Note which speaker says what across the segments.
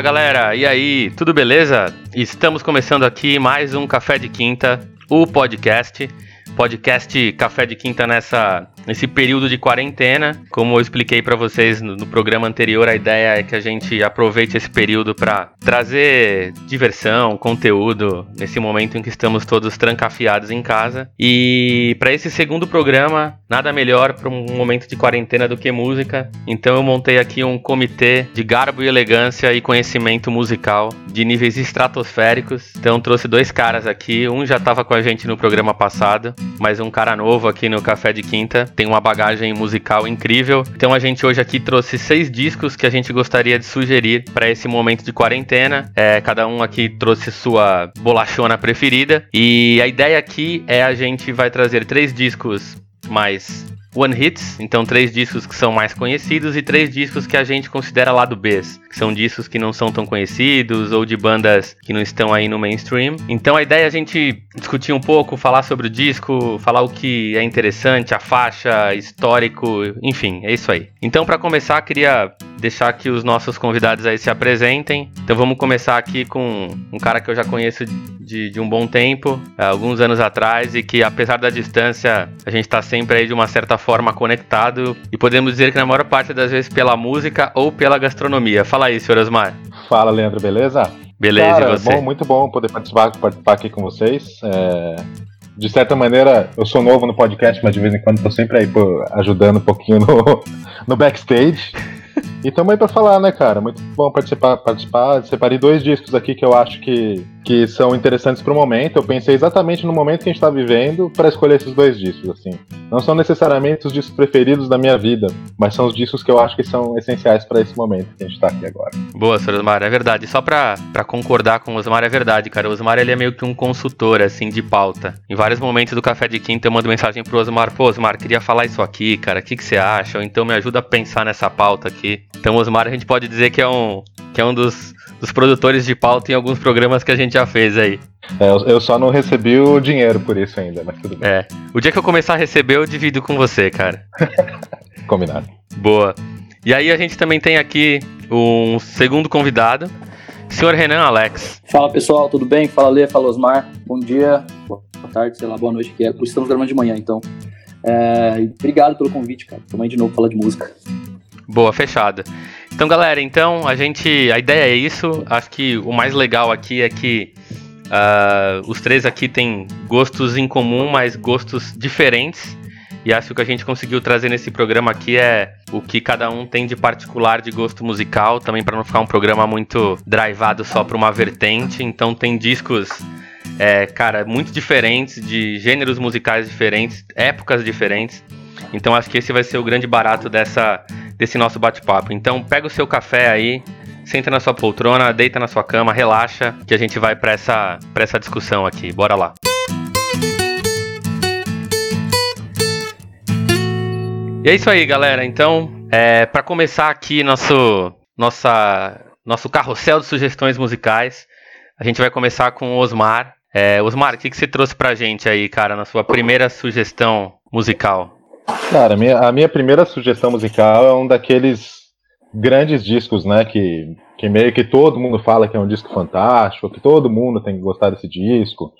Speaker 1: Fala galera, e aí, tudo beleza? Estamos começando aqui mais um Café de Quinta, o podcast. Podcast Café de Quinta nessa nesse período de quarentena. Como eu expliquei para vocês no, no, programa anterior, a ideia é que a gente aproveite esse período para trazer diversão, conteúdo nesse momento em que estamos todos trancafiados em casa. E para esse segundo programa, nada melhor para um momento de quarentena do que música. Então eu montei aqui um comitê de garbo e elegância e conhecimento musical de níveis estratosféricos. Então trouxe dois caras aqui, um já estava com a gente no programa passado, mas um cara novo aqui no Café de Quinta tem uma bagagem musical incrível. Então a gente hoje aqui trouxe seis discos que a gente gostaria de sugerir para esse momento de quarentena. É, cada um aqui trouxe sua bolachona preferida. E a ideia aqui é a gente vai trazer três discos mais One Hits, então três discos que são mais conhecidos e três discos que a gente considera lado B, que são discos que não são tão conhecidos ou de bandas que não estão aí no mainstream. Então a ideia é a gente discutir um pouco, falar sobre o disco, falar o que é interessante, a faixa, histórico, enfim, é isso aí. Então para começar, queria deixar que os nossos convidados aí se apresentem. Então vamos começar aqui com um cara que eu já conheço de, de um bom tempo, alguns anos atrás, e que apesar da distância, a gente está sempre aí de uma certa forma conectado e podemos dizer que na maior parte das vezes pela música ou pela gastronomia. Fala aí, senhor Osmar.
Speaker 2: Fala, Leandro, beleza?
Speaker 1: Beleza, Cara, e você?
Speaker 2: Bom, muito bom poder participar, participar aqui com vocês. É, de certa maneira, eu sou novo no podcast, mas de vez em quando estou sempre aí pô, ajudando um pouquinho no, no backstage. E estamos aí para falar, né, cara? Muito bom participar, participar. Separei dois discos aqui que eu acho que, que são interessantes para o momento. Eu pensei exatamente no momento que a gente está vivendo para escolher esses dois discos, assim. Não são necessariamente os discos preferidos da minha vida, mas são os discos que eu acho que são essenciais para esse momento que a gente está aqui agora.
Speaker 1: Boa, Sr. Osmar, é verdade. Só para concordar com o Osmar, é verdade, cara. O Osmar ele é meio que um consultor, assim, de pauta. Em vários momentos do Café de Quinta eu mando mensagem pro Osmar: pô, Osmar, queria falar isso aqui, cara. O que, que você acha? Ou então me ajuda a pensar nessa pauta aqui. Então, Osmar, a gente pode dizer que é um, que é um dos, dos produtores de pauta em alguns programas que a gente já fez aí.
Speaker 2: É, eu só não recebi o dinheiro por isso ainda, mas tudo bem.
Speaker 1: É. O dia que eu começar a receber, eu divido com você, cara.
Speaker 2: Combinado.
Speaker 1: Boa. E aí a gente também tem aqui um segundo convidado, senhor Renan Alex.
Speaker 3: Fala pessoal, tudo bem? Fala Lê, fala Osmar. Bom dia, boa tarde, sei lá, boa noite, que é. Estamos gravando de manhã, então. É, obrigado pelo convite, cara. Tamo aí de novo falar de música.
Speaker 1: Boa, fechada. Então, galera, então a gente. A ideia é isso. Acho que o mais legal aqui é que uh, os três aqui têm gostos em comum, mas gostos diferentes. E acho que o que a gente conseguiu trazer nesse programa aqui é o que cada um tem de particular de gosto musical, também para não ficar um programa muito drivado só para uma vertente. Então tem discos, é, cara, muito diferentes, de gêneros musicais diferentes, épocas diferentes. Então acho que esse vai ser o grande barato dessa, desse nosso bate-papo. Então pega o seu café aí, senta na sua poltrona, deita na sua cama, relaxa, que a gente vai para essa, essa discussão aqui. Bora lá. E é isso aí, galera. Então, é, para começar aqui nosso, nossa, nosso carrossel de sugestões musicais, a gente vai começar com o Osmar. É, Osmar, o que, que você trouxe pra gente aí, cara, na sua primeira sugestão musical?
Speaker 2: Cara, a minha, a minha primeira sugestão musical é um daqueles grandes discos, né? Que, que meio que todo mundo fala que é um disco fantástico, que todo mundo tem que gostar desse disco.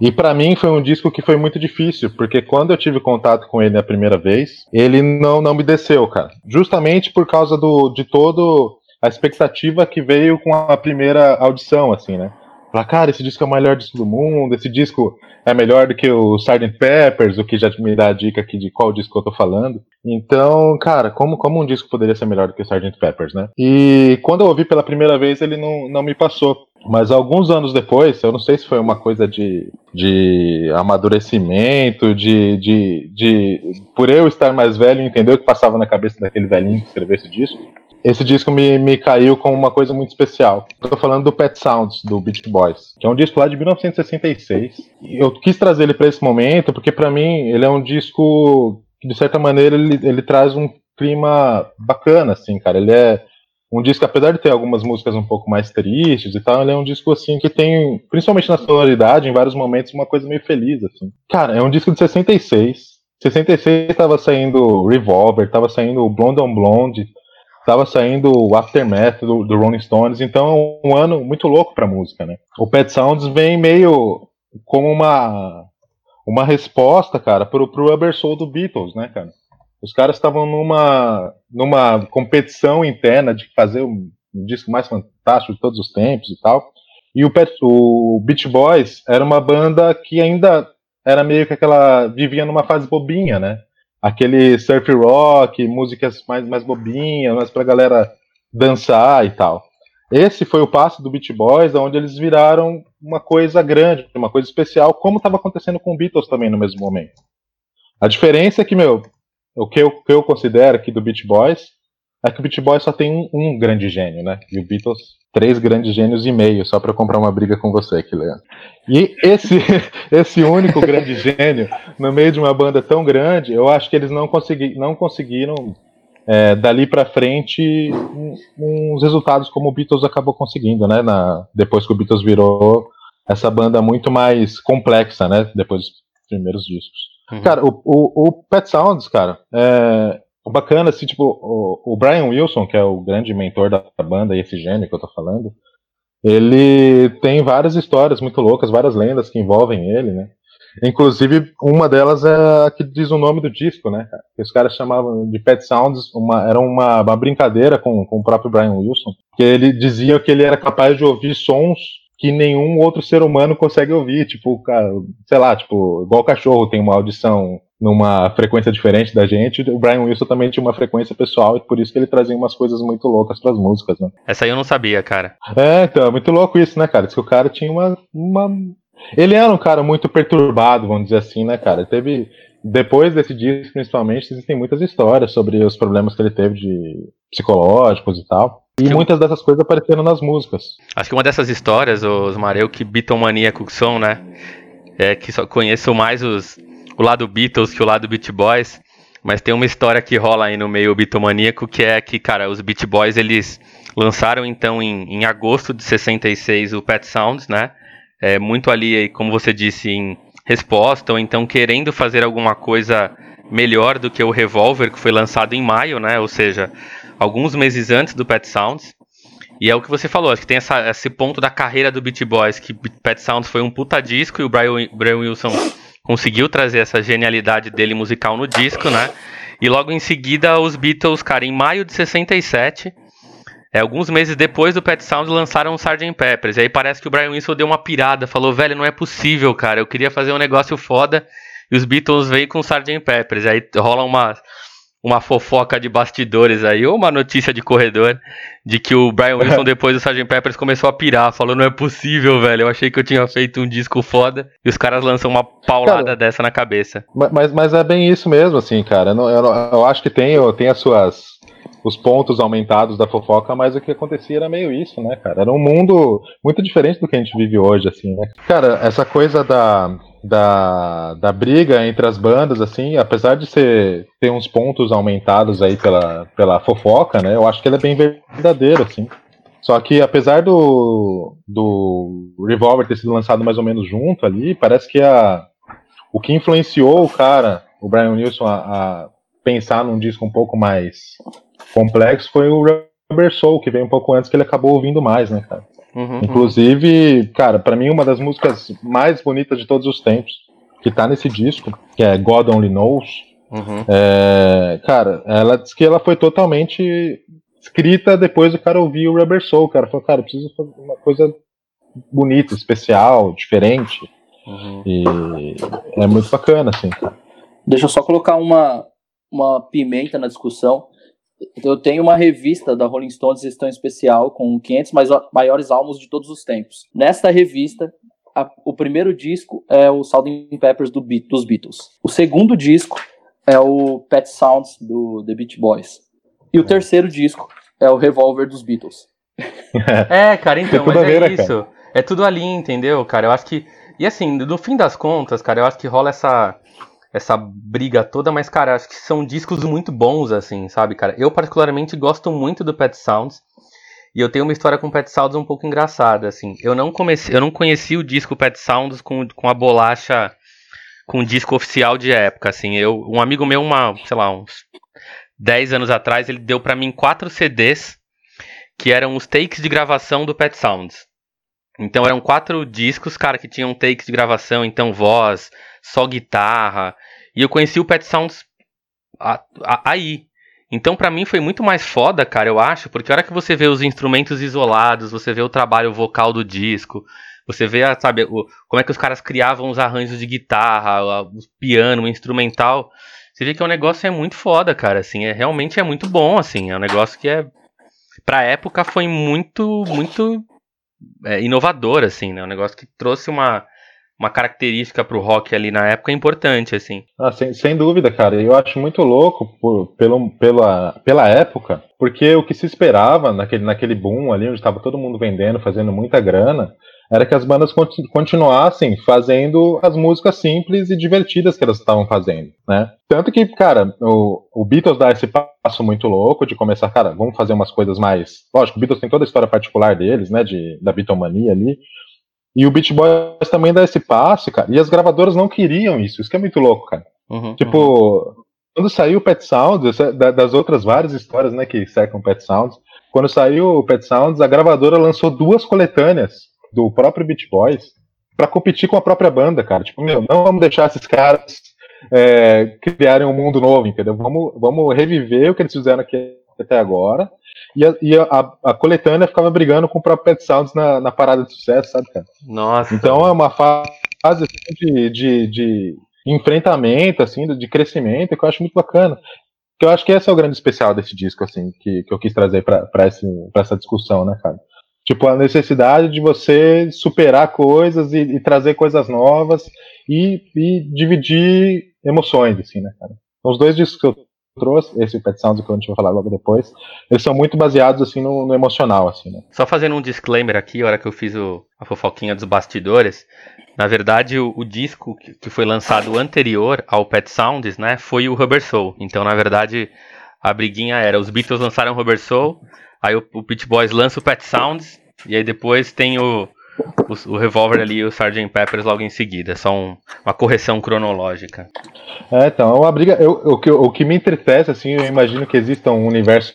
Speaker 2: E para mim foi um disco que foi muito difícil, porque quando eu tive contato com ele a primeira vez, ele não, não me desceu, cara. Justamente por causa do, de todo a expectativa que veio com a primeira audição, assim, né? Falar, cara, esse disco é o melhor disco do mundo, esse disco é melhor do que o Sgt. Peppers, o que já me dá a dica aqui de qual disco eu tô falando. Então, cara, como, como um disco poderia ser melhor do que o Sgt. Peppers, né? E quando eu ouvi pela primeira vez, ele não, não me passou. Mas alguns anos depois, eu não sei se foi uma coisa de, de amadurecimento, de, de, de. Por eu estar mais velho entender o que passava na cabeça daquele velhinho que escreveu esse disco, esse disco me, me caiu com uma coisa muito especial. Estou falando do Pet Sounds, do Beach Boys, que é um disco lá de 1966. Eu quis trazer ele para esse momento porque, para mim, ele é um disco que, de certa maneira, ele, ele traz um clima bacana, assim, cara. Ele é um disco, apesar de ter algumas músicas um pouco mais tristes e tal, ele é um disco, assim, que tem, principalmente na sonoridade, em vários momentos, uma coisa meio feliz, assim. Cara, é um disco de 66. 66 estava saindo Revolver, estava saindo Blonde on Blonde, Tava saindo o Aftermath do, do Rolling Stones, então é um ano muito louco pra música, né? O Pet Sounds vem meio como uma, uma resposta, cara, pro, pro Rubber Soul do Beatles, né, cara? Os caras estavam numa, numa competição interna de fazer um disco mais fantástico de todos os tempos e tal. E o, Pet, o Beach Boys era uma banda que ainda era meio que aquela. vivia numa fase bobinha, né? Aquele surf rock, músicas mais, mais bobinhas, mais pra galera dançar e tal. Esse foi o passo do Beach Boys, onde eles viraram uma coisa grande, uma coisa especial, como estava acontecendo com Beatles também no mesmo momento. A diferença é que, meu, o que eu, que eu considero aqui do Beach Boys é que o Beach Boys só tem um, um grande gênio, né? E o Beatles três grandes gênios e meio só para comprar uma briga com você, Leandro. E esse esse único grande gênio no meio de uma banda tão grande, eu acho que eles não, consegui, não conseguiram é, dali para frente um, uns resultados como o Beatles acabou conseguindo, né? Na, depois que o Beatles virou essa banda muito mais complexa, né? Depois dos primeiros discos. Uhum. Cara, o, o, o Pet Sounds, cara, é, bacana, assim, tipo, o, o, Brian Wilson, que é o grande mentor da banda e esse gênio que eu tô falando, ele tem várias histórias muito loucas, várias lendas que envolvem ele, né? Inclusive, uma delas é a que diz o nome do disco, né? Que os caras chamavam de Pet Sounds, uma, era uma, uma brincadeira com, com o próprio Brian Wilson, que ele dizia que ele era capaz de ouvir sons que nenhum outro ser humano consegue ouvir, tipo, cara, sei lá, tipo, igual o cachorro tem uma audição numa frequência diferente da gente, o Brian Wilson também tinha uma frequência pessoal e por isso que ele trazia umas coisas muito loucas para as músicas, né?
Speaker 1: Essa aí eu não sabia, cara.
Speaker 2: É, então, é muito louco isso, né, cara? Diz que o cara tinha uma, uma... Ele era um cara muito perturbado, vamos dizer assim, né, cara? teve depois desse disco, principalmente, existem muitas histórias sobre os problemas que ele teve de psicológicos e tal. E que muitas dessas coisas apareceram nas músicas.
Speaker 1: Acho que uma dessas histórias, os Mareu, que bitomaníaco são, né? É que só conheço mais os, o lado Beatles que o lado Beat Boys. Mas tem uma história que rola aí no meio bitomaníaco que é que, cara, os Beat Boys eles lançaram então em, em agosto de 66 o Pet Sounds, né? É, muito ali, como você disse, em resposta, ou então querendo fazer alguma coisa melhor do que o Revolver, que foi lançado em maio, né? Ou seja, alguns meses antes do Pet Sounds. E é o que você falou, acho que tem essa, esse ponto da carreira do Beat Boys, que Pet Sounds foi um puta disco e o Brian, Brian Wilson conseguiu trazer essa genialidade dele musical no disco, né? E logo em seguida os Beatles, cara, em maio de 67, é, alguns meses depois do Pet Sounds lançaram o Sgt. Peppers. E aí parece que o Brian Wilson deu uma pirada, falou, velho, não é possível, cara, eu queria fazer um negócio foda. E os Beatles veio com o Sgt. Peppers. Aí rola uma uma fofoca de bastidores aí, ou uma notícia de corredor, de que o Brian Wilson, depois do Sgt. Peppers, começou a pirar, falou, não é possível, velho, eu achei que eu tinha feito um disco foda, e os caras lançam uma paulada cara, dessa na cabeça.
Speaker 2: Mas, mas é bem isso mesmo, assim, cara, eu, eu, eu acho que tem, tem as suas os pontos aumentados da fofoca, mas o que acontecia era meio isso, né, cara? Era um mundo muito diferente do que a gente vive hoje, assim, né? Cara, essa coisa da, da, da briga entre as bandas, assim, apesar de ser, ter uns pontos aumentados aí pela, pela fofoca, né, eu acho que ele é bem verdadeiro, assim. Só que apesar do, do Revolver ter sido lançado mais ou menos junto ali, parece que a, o que influenciou o cara, o Brian Wilson, a, a pensar num disco um pouco mais complexo foi o Rubber Soul, que veio um pouco antes, que ele acabou ouvindo mais, né, cara? Uhum, Inclusive, uhum. cara, para mim uma das músicas mais bonitas de todos os tempos, que tá nesse disco, que é God Only Knows. Uhum. É, cara, ela diz que ela foi totalmente escrita depois do cara ouvir o Rubber Soul. Cara, falou, cara, preciso fazer uma coisa bonita, especial, diferente. Uhum. E é muito bacana, assim, cara.
Speaker 3: Deixa eu só colocar uma, uma pimenta na discussão. Eu tenho uma revista da Rolling Stones edição especial com 500 maiores álbuns de todos os tempos. Nesta revista, a, o primeiro disco é o Sgt. Peppers do dos Beatles. O segundo disco é o Pet Sounds do The Beach Boys. E o terceiro disco é o Revolver dos Beatles.
Speaker 1: é, cara, então, mas é né, isso. Cara. É tudo ali, entendeu, cara? Eu acho que. E assim, no fim das contas, cara, eu acho que rola essa essa briga toda, mas, cara, acho que são discos muito bons, assim, sabe, cara? Eu, particularmente, gosto muito do Pet Sounds. E eu tenho uma história com Pet Sounds um pouco engraçada, assim. Eu não, comecei, eu não conheci o disco Pet Sounds com, com a bolacha, com o disco oficial de época, assim. Eu, um amigo meu, uma, sei lá, uns 10 anos atrás, ele deu para mim quatro CDs que eram os takes de gravação do Pet Sounds. Então eram quatro discos, cara, que tinham takes de gravação, então voz, só guitarra. E eu conheci o Pet Sounds aí. Então para mim foi muito mais foda, cara, eu acho, porque a hora que você vê os instrumentos isolados, você vê o trabalho vocal do disco, você vê, sabe, o, como é que os caras criavam os arranjos de guitarra, o piano, o instrumental. Você vê que o negócio é muito foda, cara, assim, é realmente é muito bom, assim, é um negócio que é pra época foi muito muito é, inovador, assim, né? Um negócio que trouxe uma uma característica pro rock ali na época importante, assim.
Speaker 2: Ah, sem, sem dúvida, cara. Eu acho muito louco por, pelo, pela, pela época, porque o que se esperava naquele, naquele boom ali, onde estava todo mundo vendendo, fazendo muita grana, era que as bandas continuassem fazendo as músicas simples e divertidas que elas estavam fazendo, né? Tanto que, cara, o, o Beatles dá esse passo muito louco de começar, cara, vamos fazer umas coisas mais. Lógico, o Beatles tem toda a história particular deles, né, de, da Beatlemania ali, e o Beach Boys também dá esse passo, cara. E as gravadoras não queriam isso. Isso que é muito louco, cara. Uhum, tipo, uhum. quando saiu o Pet Sounds, das outras várias histórias, né, que cercam o Pet Sounds, quando saiu o Pet Sounds, a gravadora lançou duas coletâneas do próprio Beach Boys para competir com a própria banda, cara. Tipo, meu, não vamos deixar esses caras é, criarem um mundo novo, entendeu? Vamos, vamos reviver o que eles fizeram aqui até agora e a, e a, a, coletânea ficava brigando com o próprio Pet Sounds na, na parada de sucesso, sabe, cara?
Speaker 1: Nossa.
Speaker 2: Então é uma fase assim, de, de, de, enfrentamento, assim, de crescimento, que eu acho muito bacana. Que eu acho que esse é o grande especial desse disco, assim, que, que eu quis trazer para essa discussão, né, cara? Tipo, a necessidade de você superar coisas e, e trazer coisas novas e, e, dividir emoções, assim, né, cara? Então, os dois discos que eu trouxe, esse Pet Sounds que a gente vai falar logo depois, eles são muito baseados assim no, no, emocional, assim, né?
Speaker 1: Só fazendo um disclaimer aqui, a hora que eu fiz o, a fofoquinha dos bastidores, na verdade o, o disco que, que, foi lançado anterior ao Pet Sounds, né, foi o Rubber Soul. Então, na verdade, a briguinha era, os Beatles lançaram o Rubber Soul, aí o, o Beach Boys lança o Pet Sounds, e aí depois tem o o, o Revolver ali e o Sgt. Peppers logo em seguida. Só um, uma correção cronológica.
Speaker 2: É, então, é uma briga. Eu, o, que, o que me entristece, assim, eu imagino que exista um universo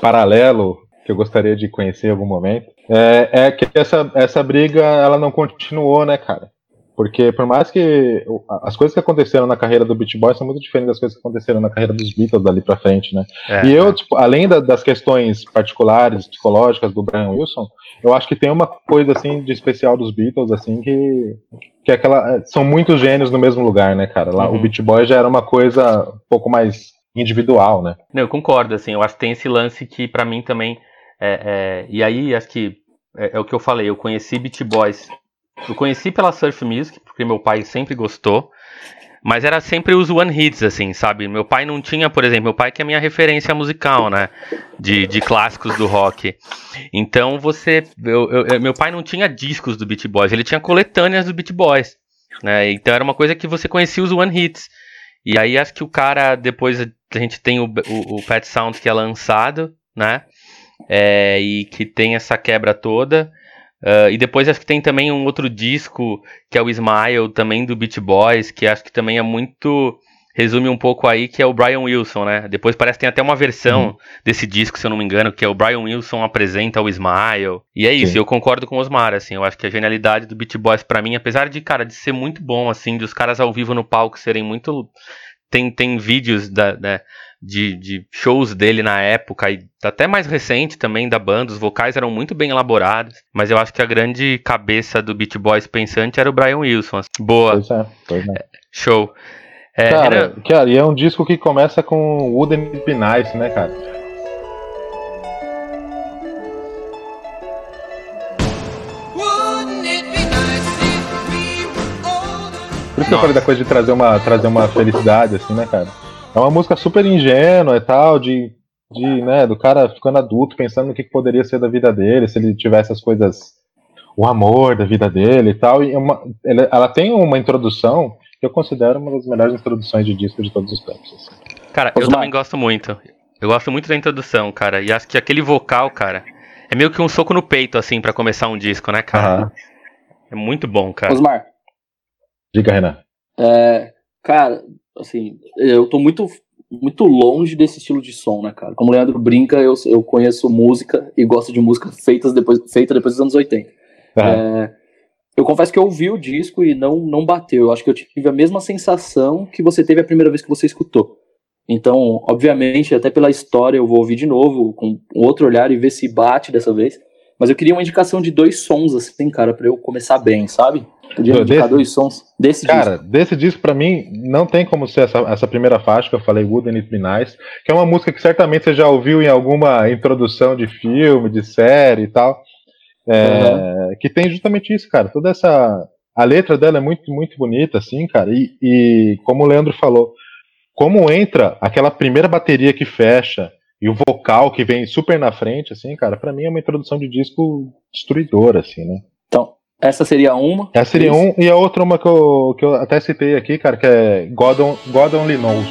Speaker 2: paralelo que eu gostaria de conhecer em algum momento. É, é que essa, essa briga ela não continuou, né, cara? Porque por mais que as coisas que aconteceram na carreira do Beat Boy são muito diferentes das coisas que aconteceram na carreira dos Beatles dali pra frente, né? É, e eu, é. tipo, além da, das questões particulares, psicológicas do Brian Wilson, eu acho que tem uma coisa, assim, de especial dos Beatles, assim, que, que é aquela... São muitos gênios no mesmo lugar, né, cara? Lá, uhum. O Beat Boy já era uma coisa um pouco mais individual, né?
Speaker 1: Não, eu concordo, assim, eu acho que tem esse lance que para mim também... É, é, e aí, acho que é, é, o que eu falei, eu conheci Beat Boys eu conheci pela Surf Music, porque meu pai sempre gostou. Mas era sempre os one hits, assim, sabe? Meu pai não tinha, por exemplo, meu pai que é a minha referência musical, né? De, de clássicos do rock. Então você. Eu, eu, meu pai não tinha discos do Beat Boys, ele tinha coletâneas do Beat Boys. Né? Então era uma coisa que você conhecia os one hits. E aí acho que o cara, depois a gente tem o, o, o Pet Sound que é lançado, né? É, e que tem essa quebra toda. Uh, e depois acho que tem também um outro disco, que é o Smile, também do Beach Boys, que acho que também é muito. Resume um pouco aí, que é o Brian Wilson, né? Depois parece que tem até uma versão uhum. desse disco, se eu não me engano, que é o Brian Wilson apresenta o Smile. E é isso, Sim. eu concordo com o Osmar, assim, eu acho que a genialidade do Beach Boys para mim, apesar de, cara, de ser muito bom, assim, de os caras ao vivo no palco serem muito. Tem, tem vídeos da, da de, de shows dele na época, e até mais recente também da banda, os vocais eram muito bem elaborados, mas eu acho que a grande cabeça do Beat Boys pensante era o Brian Wilson. Assim. Boa. Pois é, pois é. Show.
Speaker 2: É, cara, era... cara, e é um disco que começa com Wooden Be Nice, né, cara? Isso que eu falei da coisa de trazer uma, trazer uma felicidade, assim, né, cara? É uma música super ingênua e tal, de, de né, do cara ficando adulto, pensando no que poderia ser da vida dele, se ele tivesse as coisas, o amor da vida dele e tal. E é uma, ela, ela, tem uma introdução que eu considero uma das melhores introduções de disco de todos os tempos. Assim.
Speaker 1: Cara, eu também gosto muito. Eu gosto muito da introdução, cara. E acho que aquele vocal, cara, é meio que um soco no peito, assim, para começar um disco, né, cara? Uhum. É muito bom, cara.
Speaker 3: Osmar.
Speaker 2: Diga, Renan.
Speaker 3: É, cara, assim, eu tô muito muito longe desse estilo de som, né, cara? Como o Leandro brinca, eu, eu conheço música e gosto de música feitas depois, feita depois dos anos 80. Uhum. É, eu confesso que eu ouvi o disco e não, não bateu. Eu acho que eu tive a mesma sensação que você teve a primeira vez que você escutou. Então, obviamente, até pela história eu vou ouvir de novo, com outro olhar e ver se bate dessa vez. Mas eu queria uma indicação de dois sons, assim, cara, para eu começar bem, sabe? Podia indicar desse, dois sons desse
Speaker 2: cara, disco. Cara, desse disco, pra mim, não tem como ser essa, essa primeira faixa que eu falei, It Be Nice, que é uma música que certamente você já ouviu em alguma introdução de filme, de série e tal. É, uhum. Que tem justamente isso, cara. Toda essa. A letra dela é muito, muito bonita, assim, cara. E, e como o Leandro falou, como entra aquela primeira bateria que fecha e o vocal que vem super na frente, assim, cara, para mim é uma introdução de disco destruidora, assim, né?
Speaker 3: Essa seria uma.
Speaker 2: Essa seria um, e a outra uma que eu, que eu até citei aqui, cara, que é God, on, God Only Knows.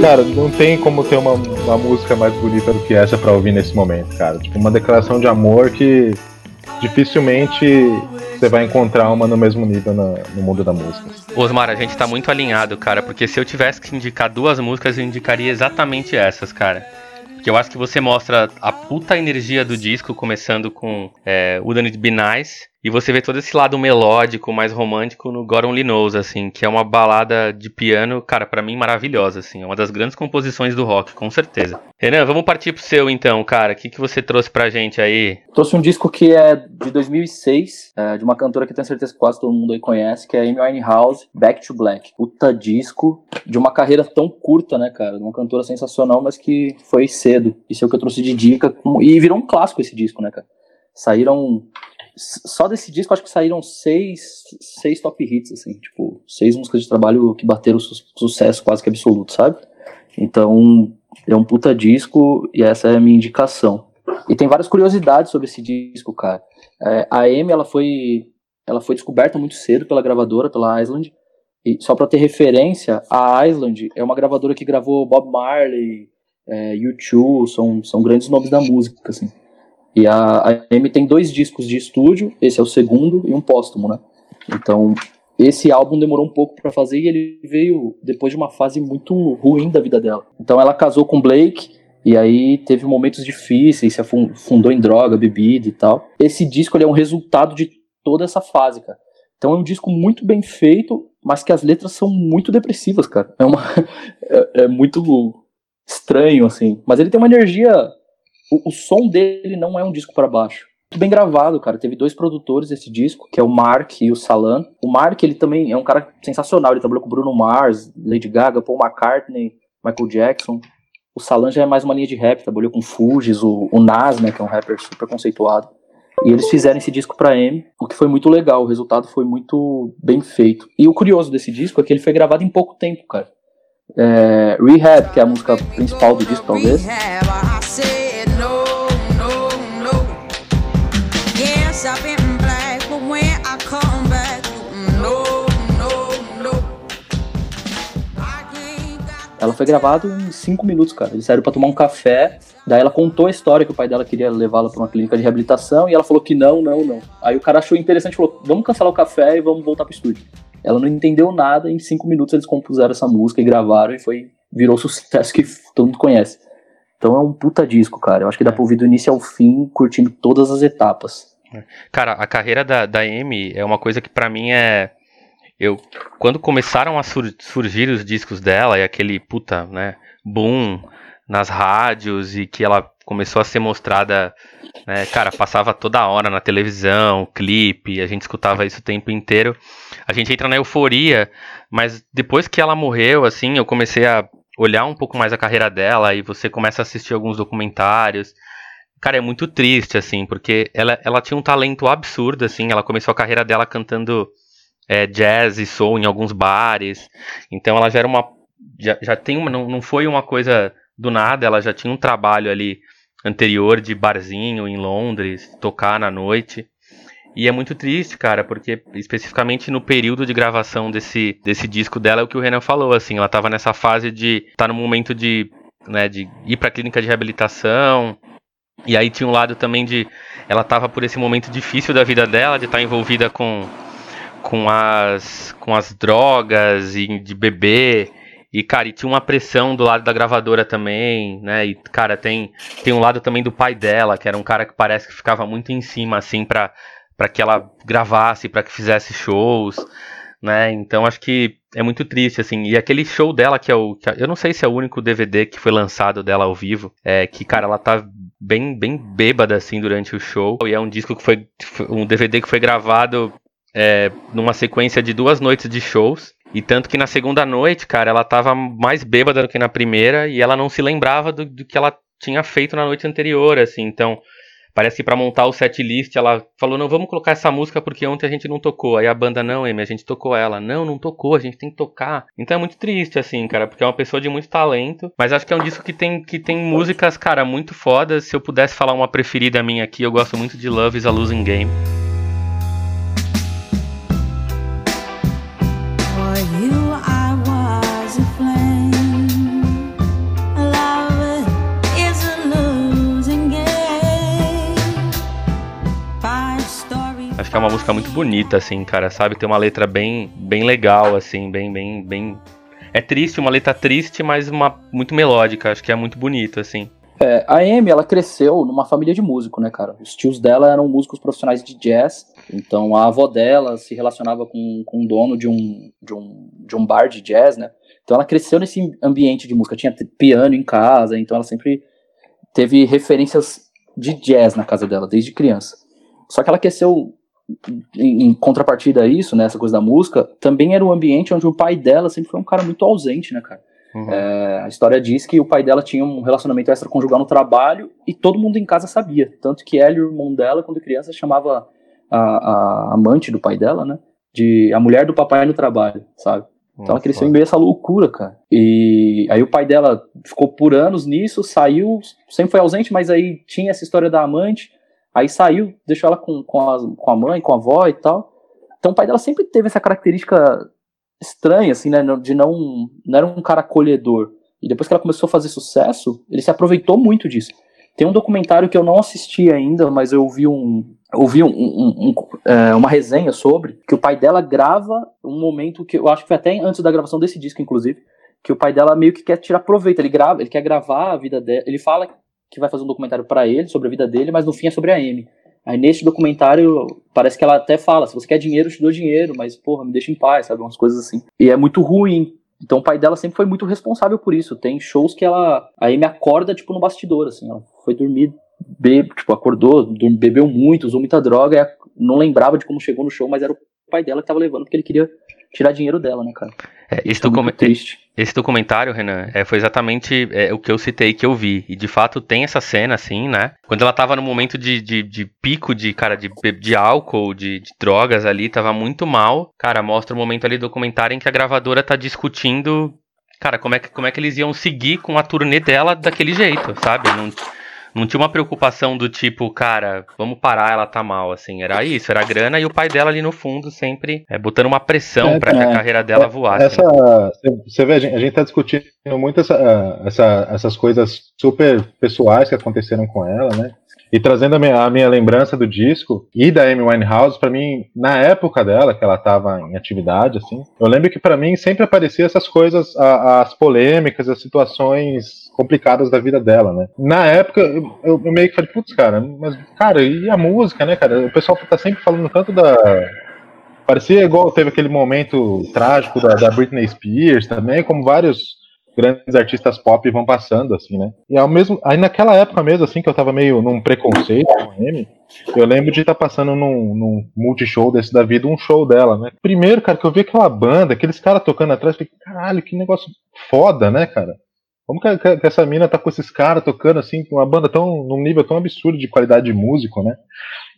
Speaker 2: Cara, não tem como ter uma, uma música mais bonita do que essa para ouvir nesse momento, cara. Tipo, uma declaração de amor que dificilmente você vai encontrar uma no mesmo nível no, mundo da música.
Speaker 1: Osmar, a gente tá muito alinhado, cara, porque se eu tivesse que indicar duas músicas, eu indicaria exatamente essas, cara. Porque eu acho que você mostra a puta energia do disco, começando com é, Wouldn't It Be Nice, e você vê todo esse lado melódico, mais romântico no God Only assim, que é uma balada de piano, cara, para mim maravilhosa, assim. É uma das grandes composições do rock, com certeza. Renan, vamos partir pro seu então, cara. O que, que você trouxe pra gente aí?
Speaker 3: Trouxe um disco que é de 2006, é, de uma cantora que tenho certeza que quase todo mundo aí conhece, que é Amy Winehouse, Back to Black. Puta disco de uma carreira tão curta, né, cara? Uma cantora sensacional, mas que foi cedo. Isso é o que eu trouxe de dica. E virou um clássico esse disco, né, cara? Saíram só desse disco acho que saíram seis, seis top hits, assim, tipo, seis músicas de trabalho que bateram su sucesso quase que absoluto, sabe? Então, é um puta disco e essa é a minha indicação. E tem várias curiosidades sobre esse disco, cara. É, a Amy, ela foi, ela foi descoberta muito cedo pela gravadora, pela Island. E só para ter referência, a Island é uma gravadora que gravou Bob Marley, é, U2, são, são grandes nomes da música, assim. E a, a M tem dois discos de estúdio, esse é o segundo e um póstumo, né? Então, esse álbum demorou um pouco para fazer e ele veio depois de uma fase muito ruim da vida dela. Então ela casou com Blake e aí teve momentos difíceis, se afundou em droga, bebida e tal. Esse disco ele é um resultado de toda essa fase, cara. Então é um disco muito bem feito, mas que as letras são muito depressivas, cara. É, uma, é, é muito estranho, assim. Mas ele tem uma energia o, o som dele não é um disco para baixo. Muito bem gravado, cara. Teve dois produtores desse disco, que é o Mark e o Salan. O Mark, ele também é um cara sensacional. Ele trabalhou com Bruno Mars, Lady Gaga, Paul McCartney, Michael Jackson. O Salan já é mais uma linha de rap, trabalhou com Fugis, o, o Nas, né, que é um rapper super conceituado. E eles fizeram esse disco pra M, o que foi muito legal. O resultado foi muito bem feito. E o curioso desse disco é que ele foi gravado em pouco tempo, cara. É, Rehab, que é a música principal do disco, talvez. Ela foi gravada em cinco minutos, cara. Eles saíram pra tomar um café. Daí ela contou a história que o pai dela queria levá-la pra uma clínica de reabilitação. E ela falou que não, não, não. Aí o cara achou interessante e falou: vamos cancelar o café e vamos voltar pro estúdio. Ela não entendeu nada. Em cinco minutos eles compuseram essa música e gravaram. E foi virou sucesso que todo mundo conhece. Então é um puta disco, cara. Eu acho que dá pra ouvir do início ao fim, curtindo todas as etapas.
Speaker 1: Cara, a carreira da, da Amy é uma coisa que para mim é eu, quando começaram a sur surgir os discos dela e aquele puta, né, boom nas rádios e que ela começou a ser mostrada, né, cara, passava toda hora na televisão, clipe, a gente escutava isso o tempo inteiro. A gente entra na euforia, mas depois que ela morreu, assim, eu comecei a olhar um pouco mais a carreira dela e você começa a assistir alguns documentários. Cara, é muito triste, assim, porque ela, ela tinha um talento absurdo, assim, ela começou a carreira dela cantando é, jazz e soul em alguns bares. Então ela já era uma. Já, já tem uma. Não, não foi uma coisa do nada, ela já tinha um trabalho ali anterior de barzinho em Londres, tocar na noite. E é muito triste, cara, porque especificamente no período de gravação desse, desse disco dela, é o que o Renan falou, assim, ela tava nessa fase de tá no momento de, né, de ir pra clínica de reabilitação, E aí tinha um lado também de. Ela tava por esse momento difícil da vida dela, de estar tá envolvida com, com, as, com as drogas e de beber. E, cara, e tinha uma pressão do lado da gravadora também, né? E, cara, tem, tem um lado também do pai dela, que era um cara que parece que ficava muito em cima, assim, pra, pra que ela gravasse, para que fizesse shows, né? Então acho que é muito triste, assim. E aquele show dela, que é o. Que eu não sei se é o único DVD que foi lançado dela ao vivo, é que, cara, ela tá bem, bem bêbada, assim, durante o show. E é um disco que foi. Um DVD que foi gravado é, numa sequência de duas noites de shows. E tanto que na segunda noite, cara, ela tava mais bêbada do que na primeira e ela não se lembrava do, do que ela tinha feito na noite anterior, assim. Então, parece que para montar o set list ela falou: não, vamos colocar essa música porque ontem a gente não tocou. Aí a banda, não, Amy, a gente tocou ela. Não, não tocou, a gente tem que tocar. Então é muito triste, assim, cara, porque é uma pessoa de muito talento. Mas acho que é um disco que tem, que tem músicas, cara, muito fodas. Se eu pudesse falar uma preferida minha aqui, eu gosto muito de Love is a Losing Game. Acho que é uma música muito bonita, assim, cara, sabe? Tem uma letra bem, bem legal, assim, bem, bem, bem. É triste, uma letra triste, mas uma muito melódica. Acho que é muito bonito, assim.
Speaker 3: É, a Amy, ela cresceu numa família de músico, né, cara? Os tios dela eram músicos profissionais de jazz, então a avó dela se relacionava com, com o dono de um, de, um, de um bar de jazz, né? Então ela cresceu nesse ambiente de música, tinha piano em casa, então ela sempre teve referências de jazz na casa dela, desde criança. Só que ela cresceu em contrapartida a isso, né, essa coisa da música, também era um ambiente onde o pai dela sempre foi um cara muito ausente, né, cara? Uhum. É, a história diz que o pai dela tinha um relacionamento extraconjugal no trabalho e todo mundo em casa sabia. Tanto que ela e o irmão dela, quando criança, chamava a, a amante do pai dela, né? De a mulher do papai no trabalho, sabe? Então ela cresceu em meio a essa loucura, cara. E aí o pai dela ficou por anos nisso, saiu, sempre foi ausente, mas aí tinha essa história da amante. Aí saiu, deixou ela com, com, a, com a mãe, com a avó e tal. Então o pai dela sempre teve essa característica estranha, assim, né? De não. Não era um cara acolhedor. E depois que ela começou a fazer sucesso, ele se aproveitou muito disso. Tem um documentário que eu não assisti ainda, mas eu ouvi um. Ouvi um, um, um, é, uma resenha sobre que o pai dela grava um momento que eu acho que foi até antes da gravação desse disco, inclusive, que o pai dela meio que quer tirar proveito. Ele grava, ele quer gravar a vida dela. Ele fala que vai fazer um documentário para ele, sobre a vida dele, mas no fim é sobre a Amy. Aí nesse documentário, parece que ela até fala, se você quer dinheiro, eu te dou dinheiro, mas porra, me deixa em paz, sabe? Umas coisas assim. E é muito ruim. Então o pai dela sempre foi muito responsável por isso. Tem shows que ela. A Amy acorda, tipo, no bastidor, assim. Ela foi dormir, tipo, acordou, bebeu muito, usou muita droga, não lembrava de como chegou no show, mas era o pai dela que tava levando, porque ele queria tirar dinheiro dela, né, cara?
Speaker 1: É, esse, docu esse, documentário, Renan, é, foi exatamente é, o que eu citei que eu vi. E de fato tem essa cena, assim, né? Quando ela tava no momento de, de, de pico de, cara, de, de álcool, de, de, drogas ali, tava muito mal. Cara, mostra o momento ali do documentário em que a gravadora tá discutindo, cara, como é que, como é que eles iam seguir com a turnê dela daquele jeito, sabe? Não não tinha uma preocupação do tipo, cara, vamos parar, ela tá mal, assim. Era isso, era grana e o pai dela ali no fundo sempre é, botando uma pressão é, para que a é. carreira dela é, voasse.
Speaker 2: Essa, né? Você vê, a gente, a gente tá discutindo muito essa, essa, essas coisas super pessoais que aconteceram com ela, né? E trazendo a minha, a minha, lembrança do disco e da Amy Winehouse, para mim, na época dela, que ela estava em atividade, assim, eu lembro que para mim sempre aparecia essas coisas, a, as polêmicas, as situações complicadas da vida dela, né? Na época, eu, eu meio que falei, putz, cara, mas, cara, e a música, né, cara? O pessoal tá sempre falando tanto da. Parecia igual teve aquele momento trágico da, da Britney Spears também, como vários grandes artistas pop vão passando, assim, né? E ao mesmo. Aí naquela época mesmo, assim, que eu tava meio num preconceito com a Amy, eu lembro de estar tá passando num, num multishow desse da vida, um show dela, né? Primeiro, cara, que eu vi aquela banda, aqueles caras tocando atrás, eu falei, caralho, que negócio foda, né, cara? Como que, que, que essa mina tá com esses caras tocando assim, uma banda tão num nível tão absurdo de qualidade de músico, né?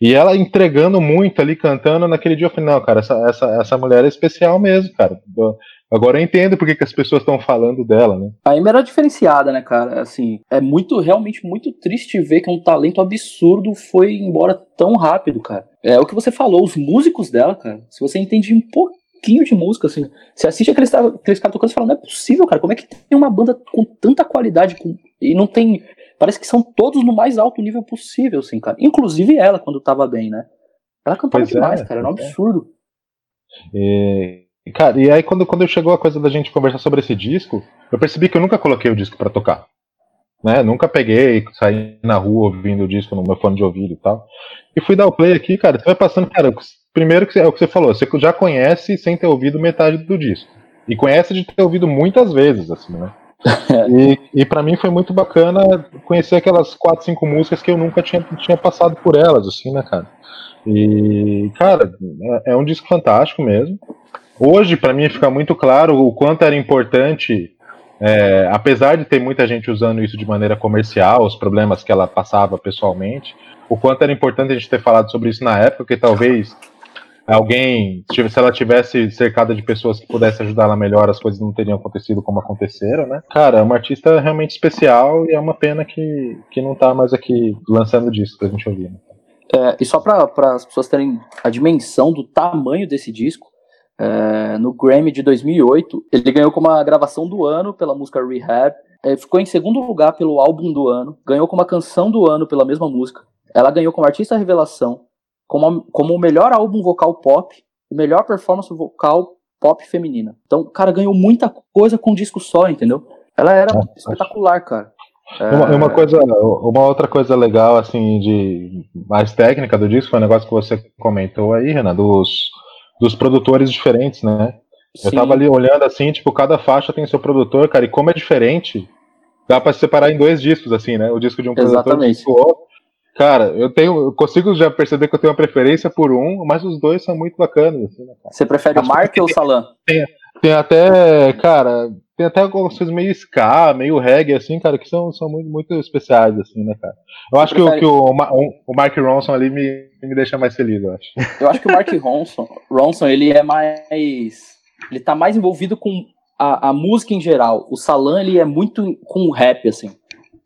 Speaker 2: E ela entregando muito ali, cantando, naquele dia eu falei, não, cara, essa, essa, essa mulher é especial mesmo, cara. Agora eu entendo porque que as pessoas estão falando dela, né?
Speaker 3: A Amy era diferenciada, né, cara? Assim, é muito, realmente muito triste ver que um talento absurdo foi embora tão rápido, cara. É o que você falou, os músicos dela, cara. Se você entende um pouco pouquinho de música, assim. Você assiste aqueles, aqueles caras tocando e fala, não é possível, cara, como é que tem uma banda com tanta qualidade com, e não tem. Parece que são todos no mais alto nível possível, assim, cara. Inclusive ela, quando tava bem, né? Ela cantava pois é, demais, é, cara, era um absurdo.
Speaker 2: E, cara, e aí quando, quando chegou a coisa da gente conversar sobre esse disco, eu percebi que eu nunca coloquei o disco para tocar. Né? Nunca peguei, saí na rua ouvindo o disco no meu fone de ouvido e tal. E fui dar o play aqui, cara, você vai passando, cara, primeiro que é o que você falou, você já conhece sem ter ouvido metade do disco. E conhece de ter ouvido muitas vezes, assim, né? e, e para mim foi muito bacana conhecer aquelas quatro, cinco músicas que eu nunca tinha, tinha passado por elas, assim, né, cara? E, cara, é, é um disco fantástico mesmo. Hoje, para mim, fica muito claro o quanto era importante, é, apesar de ter muita gente usando isso de maneira comercial, os problemas que ela passava pessoalmente, o quanto era importante a gente ter falado sobre isso na época, que talvez alguém, se ela tivesse cercada de pessoas que pudessem ajudar ela melhor, as coisas não teriam acontecido como aconteceram, né? Cara, é uma artista realmente especial e é uma pena que, que não tá mais aqui lançando disco pra gente ouvir. Né?
Speaker 3: É, e só para as pessoas terem a dimensão do tamanho desse disco, é, no Grammy de 2008, ele ganhou como a gravação do ano pela música Rehab, é, ficou em segundo lugar pelo álbum do ano, ganhou como a canção do ano pela mesma música, ela ganhou como artista revelação, como, como o melhor álbum vocal pop e melhor performance vocal pop feminina. Então, o cara ganhou muita coisa com um disco só, entendeu? Ela era é, espetacular, acho... cara.
Speaker 2: Uma, uma, coisa, uma outra coisa legal, assim, de mais técnica do disco, foi um negócio que você comentou aí, Renan, dos, dos produtores diferentes, né? Sim. Eu tava ali olhando assim, tipo, cada faixa tem seu produtor, cara, e como é diferente, dá para separar em dois discos, assim, né? O disco de um produtor
Speaker 3: Exatamente.
Speaker 2: do outro. Cara, eu tenho, eu consigo já perceber que eu tenho uma preferência por um, mas os dois são muito bacanas. Assim, né,
Speaker 3: Você prefere o Mark ou o Salan?
Speaker 2: Tem, tem até, cara, tem até algumas coisas meio ska, meio reggae, assim, cara, que são, são muito, muito especiais, assim, né, cara? Eu acho prefere... que, o, que o, o Mark Ronson ali me, me deixa mais feliz, eu acho.
Speaker 3: Eu acho que o Mark Ronson, Ronson ele é mais. Ele tá mais envolvido com a, a música em geral. O Salan, ele é muito com o rap, assim.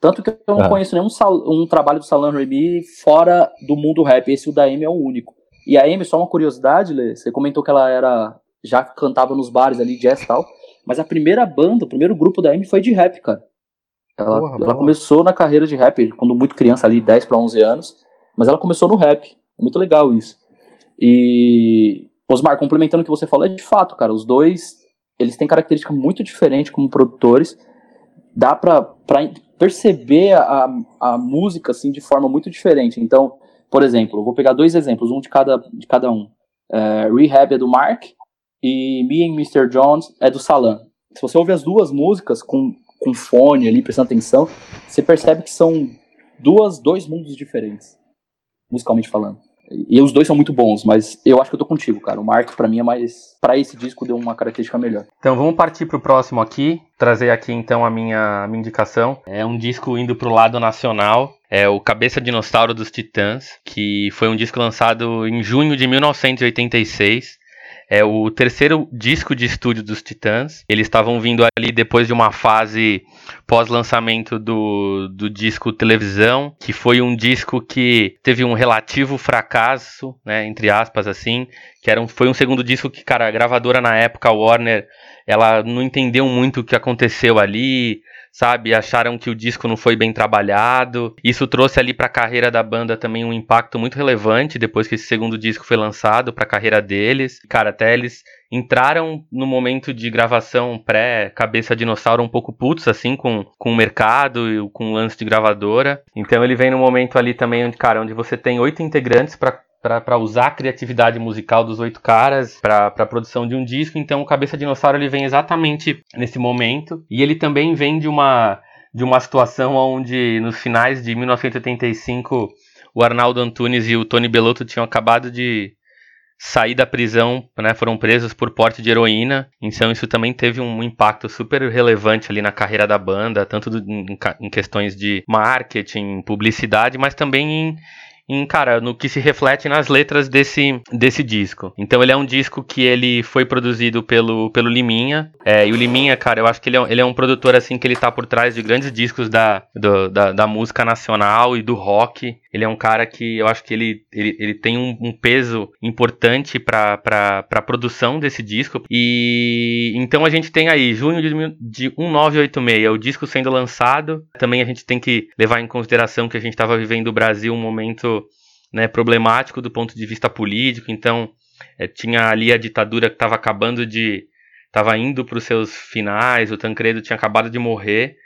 Speaker 3: Tanto que eu não é. conheço nenhum um trabalho do Salan Remy fora do mundo rap. Esse o da Amy é o único. E a Amy, só uma curiosidade, Lê, você comentou que ela era. já cantava nos bares ali, jazz e tal. Mas a primeira banda, o primeiro grupo da Amy foi de rap, cara. Ela, Porra, ela começou na carreira de rap, quando muito criança ali, 10 para 11 anos. Mas ela começou no rap. É muito legal isso. E. Osmar, complementando o que você falou, é de fato, cara. Os dois, eles têm característica muito diferente como produtores. Dá pra, pra perceber a, a música, assim, de forma muito diferente. Então, por exemplo, eu vou pegar dois exemplos, um de cada, de cada um. É, Rehab é do Mark e Me and Mr. Jones é do Salam. Se você ouve as duas músicas com, com fone ali, prestando atenção, você percebe que são duas, dois mundos diferentes, musicalmente falando. E os dois são muito bons, mas eu acho que eu tô contigo, cara. O Mark, para mim, é mais. para esse disco, deu uma característica melhor.
Speaker 1: Então vamos partir pro próximo aqui. Trazer aqui então a minha, a minha indicação. É um disco indo pro lado nacional. É o Cabeça Dinossauro dos Titãs, que foi um disco lançado em junho de 1986. É o terceiro disco de estúdio dos Titãs. Eles estavam vindo ali depois de uma fase pós-lançamento do, do disco Televisão, que foi um disco que teve um relativo fracasso, né, entre aspas, assim, que era um, foi um segundo disco que, cara, a gravadora na época, a Warner, ela não entendeu muito o que aconteceu ali, sabe? Acharam que o disco não foi bem trabalhado. Isso trouxe ali para a carreira da banda também um impacto muito relevante depois que esse segundo disco foi lançado para a carreira deles. Cara, até eles entraram no momento de gravação pré-cabeça dinossauro um pouco putos, assim, com, com o mercado e com o lance de gravadora. Então ele vem no momento ali também, onde, cara, onde você tem oito integrantes para para usar a criatividade musical dos oito caras para a produção de um disco. Então, o Cabeça Dinossauro ele vem exatamente nesse momento e ele também vem de uma de uma situação onde nos finais de 1985 o Arnaldo Antunes e o Tony Bellotto tinham acabado de sair da prisão, né, foram presos por porte de heroína. Então isso também teve um impacto super relevante ali na carreira da banda, tanto do, em, em, questões de marketing, publicidade, mas também em, em, cara, no que se reflete nas letras desse, desse disco. Então ele é um disco que ele foi produzido pelo, pelo Liminha. É, e o Liminha, cara, eu acho que ele é, ele é um produtor assim que ele tá por trás de grandes discos da, do, da, da música nacional e do rock. Ele é um cara que eu acho que ele, ele, ele tem um, um peso importante para a produção desse disco. E então a gente tem aí junho de, de 1986, o disco sendo lançado. Também a gente tem que levar em consideração que a gente estava vivendo no Brasil um momento né, problemático do ponto de vista político. Então é, tinha ali a ditadura que estava acabando de. estava indo para os seus finais, o Tancredo tinha acabado de morrer.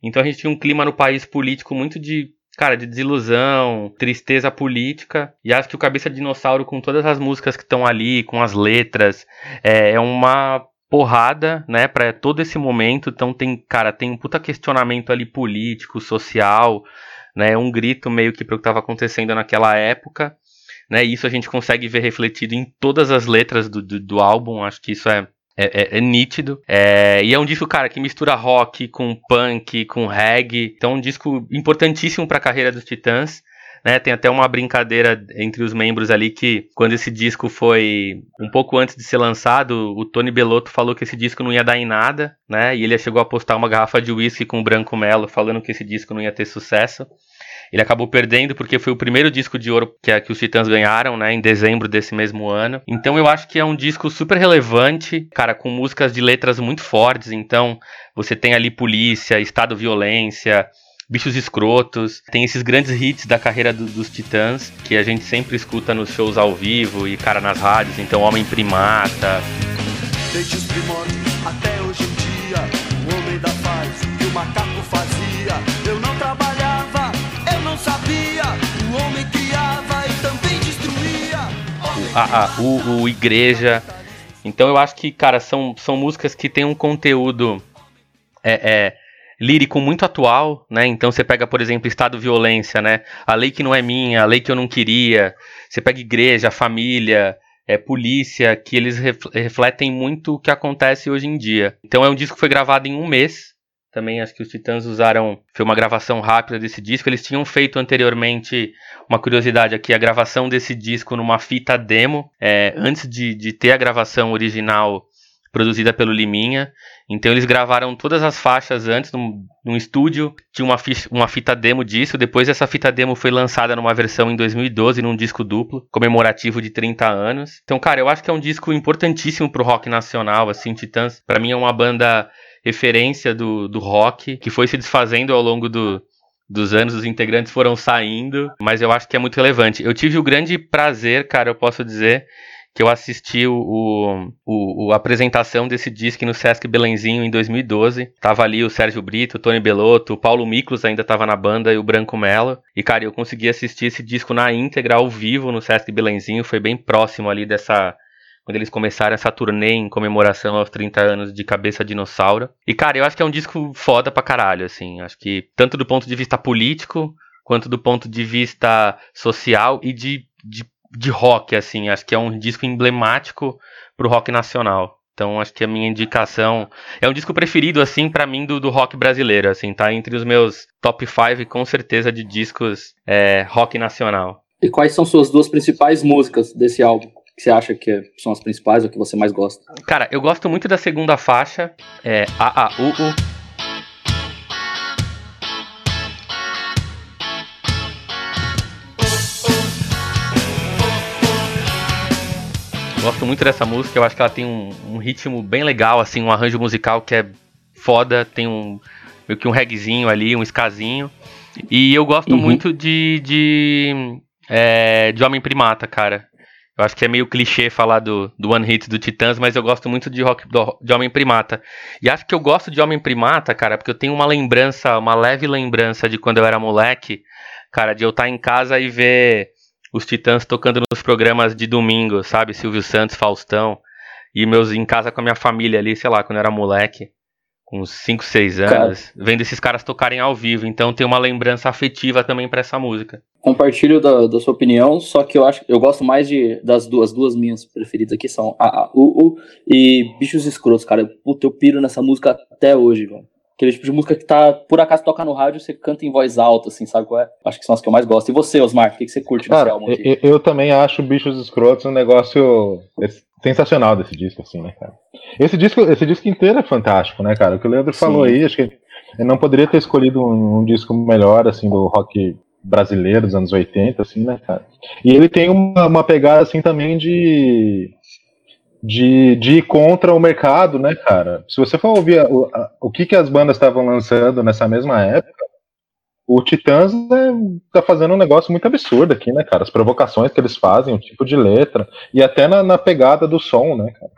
Speaker 1: Então a gente tinha um clima no país político muito de cara, de desilusão, tristeza política. E acho que o Cabeça Dinossauro, com todas as músicas que estão ali, com as letras, é, é uma porrada, né, para todo esse momento. Então tem, cara, tem um puta questionamento ali político, social, né, um grito meio que pro que estava acontecendo naquela época. Né, isso a gente consegue ver refletido em todas as letras do, do, do álbum. Acho que isso é é, é, é, nítido. É, e é um disco, cara, que mistura rock com punk, com reggae. Então, é um disco importantíssimo para a carreira dos Titãs. Né, tem até uma brincadeira entre os membros ali que quando esse disco foi um pouco antes de ser lançado, o Tony Belotto falou que esse disco não ia dar em nada, né? E ele chegou a postar uma garrafa de uísque com o Branco Melo falando que esse disco não ia ter sucesso. Ele acabou perdendo porque foi o primeiro disco de ouro que, que os Titãs ganharam, né, em dezembro desse mesmo ano. Então eu acho que é um disco super relevante, cara, com músicas de letras muito fortes. Então você tem ali Polícia, Estado Violência, Bichos Escrotos, tem esses grandes hits da carreira do, dos Titãs que a gente sempre escuta nos shows ao vivo e, cara, nas rádios. Então Homem Primata. Desde os primórdios até hoje em dia, o homem da paz que o macaco fazia. A, a, o, o Igreja. Então eu acho que, cara, são, são músicas que têm um conteúdo é, é, lírico muito atual, né? Então você pega, por exemplo, Estado Violência, né? A lei que não é minha, a lei que eu não queria. Você pega Igreja, Família, é, Polícia, que eles refletem muito o que acontece hoje em dia. Então é um disco que foi gravado em um mês, também acho que os Titãs usaram. Foi uma gravação rápida desse disco. Eles tinham feito anteriormente, uma curiosidade aqui, a gravação desse disco numa fita demo, é, antes de, de ter a gravação original produzida pelo Liminha. Então eles gravaram todas as faixas antes num, num estúdio, tinha uma, uma fita demo disso. Depois essa fita demo foi lançada numa versão em 2012, num disco duplo, comemorativo de 30 anos. Então, cara, eu acho que é um disco importantíssimo pro rock nacional, assim, Titãs. Para mim é uma banda referência do, do rock, que foi se desfazendo ao longo do, dos anos, os integrantes foram saindo, mas eu acho que é muito relevante. Eu tive o grande prazer, cara, eu posso dizer, que eu assisti o, o, a apresentação desse disco no Sesc Belenzinho em 2012. Tava ali o Sérgio Brito, o Tony Belotto, o Paulo Miklos ainda tava na banda e o Branco Melo. E, cara, eu consegui assistir esse disco na íntegra, ao vivo, no Sesc Belenzinho. Foi bem próximo ali dessa, quando eles começaram essa turnê em comemoração aos 30 anos de Cabeça Dinossauro. E, cara, eu acho que é um disco foda pra caralho, assim. Acho que tanto do ponto de vista político, quanto do ponto de vista social e de, de, de rock, assim. Acho que é um disco emblemático pro rock nacional. Então acho que a minha indicação é um disco preferido assim para mim do, do, rock brasileiro, assim, tá entre os meus top 5 com certeza de discos é, rock nacional.
Speaker 3: E quais são suas duas principais músicas desse álbum? Que você acha que são as principais ou que você mais gosta?
Speaker 1: Cara, eu gosto muito da segunda faixa, é A A U U. Gosto muito dessa música, eu acho que ela tem um, um, ritmo bem legal, assim, um arranjo musical que é foda, tem um meio que um reggaezinho ali, um skazinho. E eu gosto uhum. muito de, de, é, de Homem Primata, cara. Eu acho que é meio clichê falar do, do One Hit do Titãs, mas eu gosto muito de rock do, de Homem Primata. E acho que eu gosto de Homem Primata, cara, porque eu tenho uma lembrança, uma leve lembrança de quando eu era moleque, cara, de eu estar em casa e ver os Titãs tocando nos programas de domingo, sabe? Silvio Santos, Faustão. E meus em casa com a minha família ali, sei lá, quando eu era moleque, com uns 5, 6 anos, cara. vendo esses caras tocarem ao vivo. Então tem uma lembrança afetiva também para essa música
Speaker 3: compartilho da, da, sua opinião, só que eu acho eu gosto mais de das duas, duas minhas preferidas aqui são a, U, e Bichos Escrotos, cara. Puta, eu piro nessa música até hoje, velho. Aquele tipo de música que tá, por acaso, toca no rádio, você canta em voz alta, assim, sabe qual é? Acho que são as que eu mais gosto. E você, Osmar, o que, que você curte
Speaker 2: cara, nesse álbum aqui? Eu, eu também acho Bichos Escrotos um negócio sensacional desse disco, assim, né, cara? Esse disco, esse disco inteiro é fantástico, né, cara? O que o Leandro Sim. falou aí, acho que ele não poderia ter escolhido um, um disco melhor, assim, do rock brasileiro dos anos 80, assim, né, cara? E ele tem uma, uma pegada, assim, também de, de, de ir contra o mercado, né, cara? Se você for ouvir o, a, o que, que as bandas estavam lançando nessa mesma época, o Titãs né, tá fazendo um negócio muito absurdo aqui, né, cara? As provocações que eles fazem, o tipo de letra, e até na, na pegada do som, né, cara?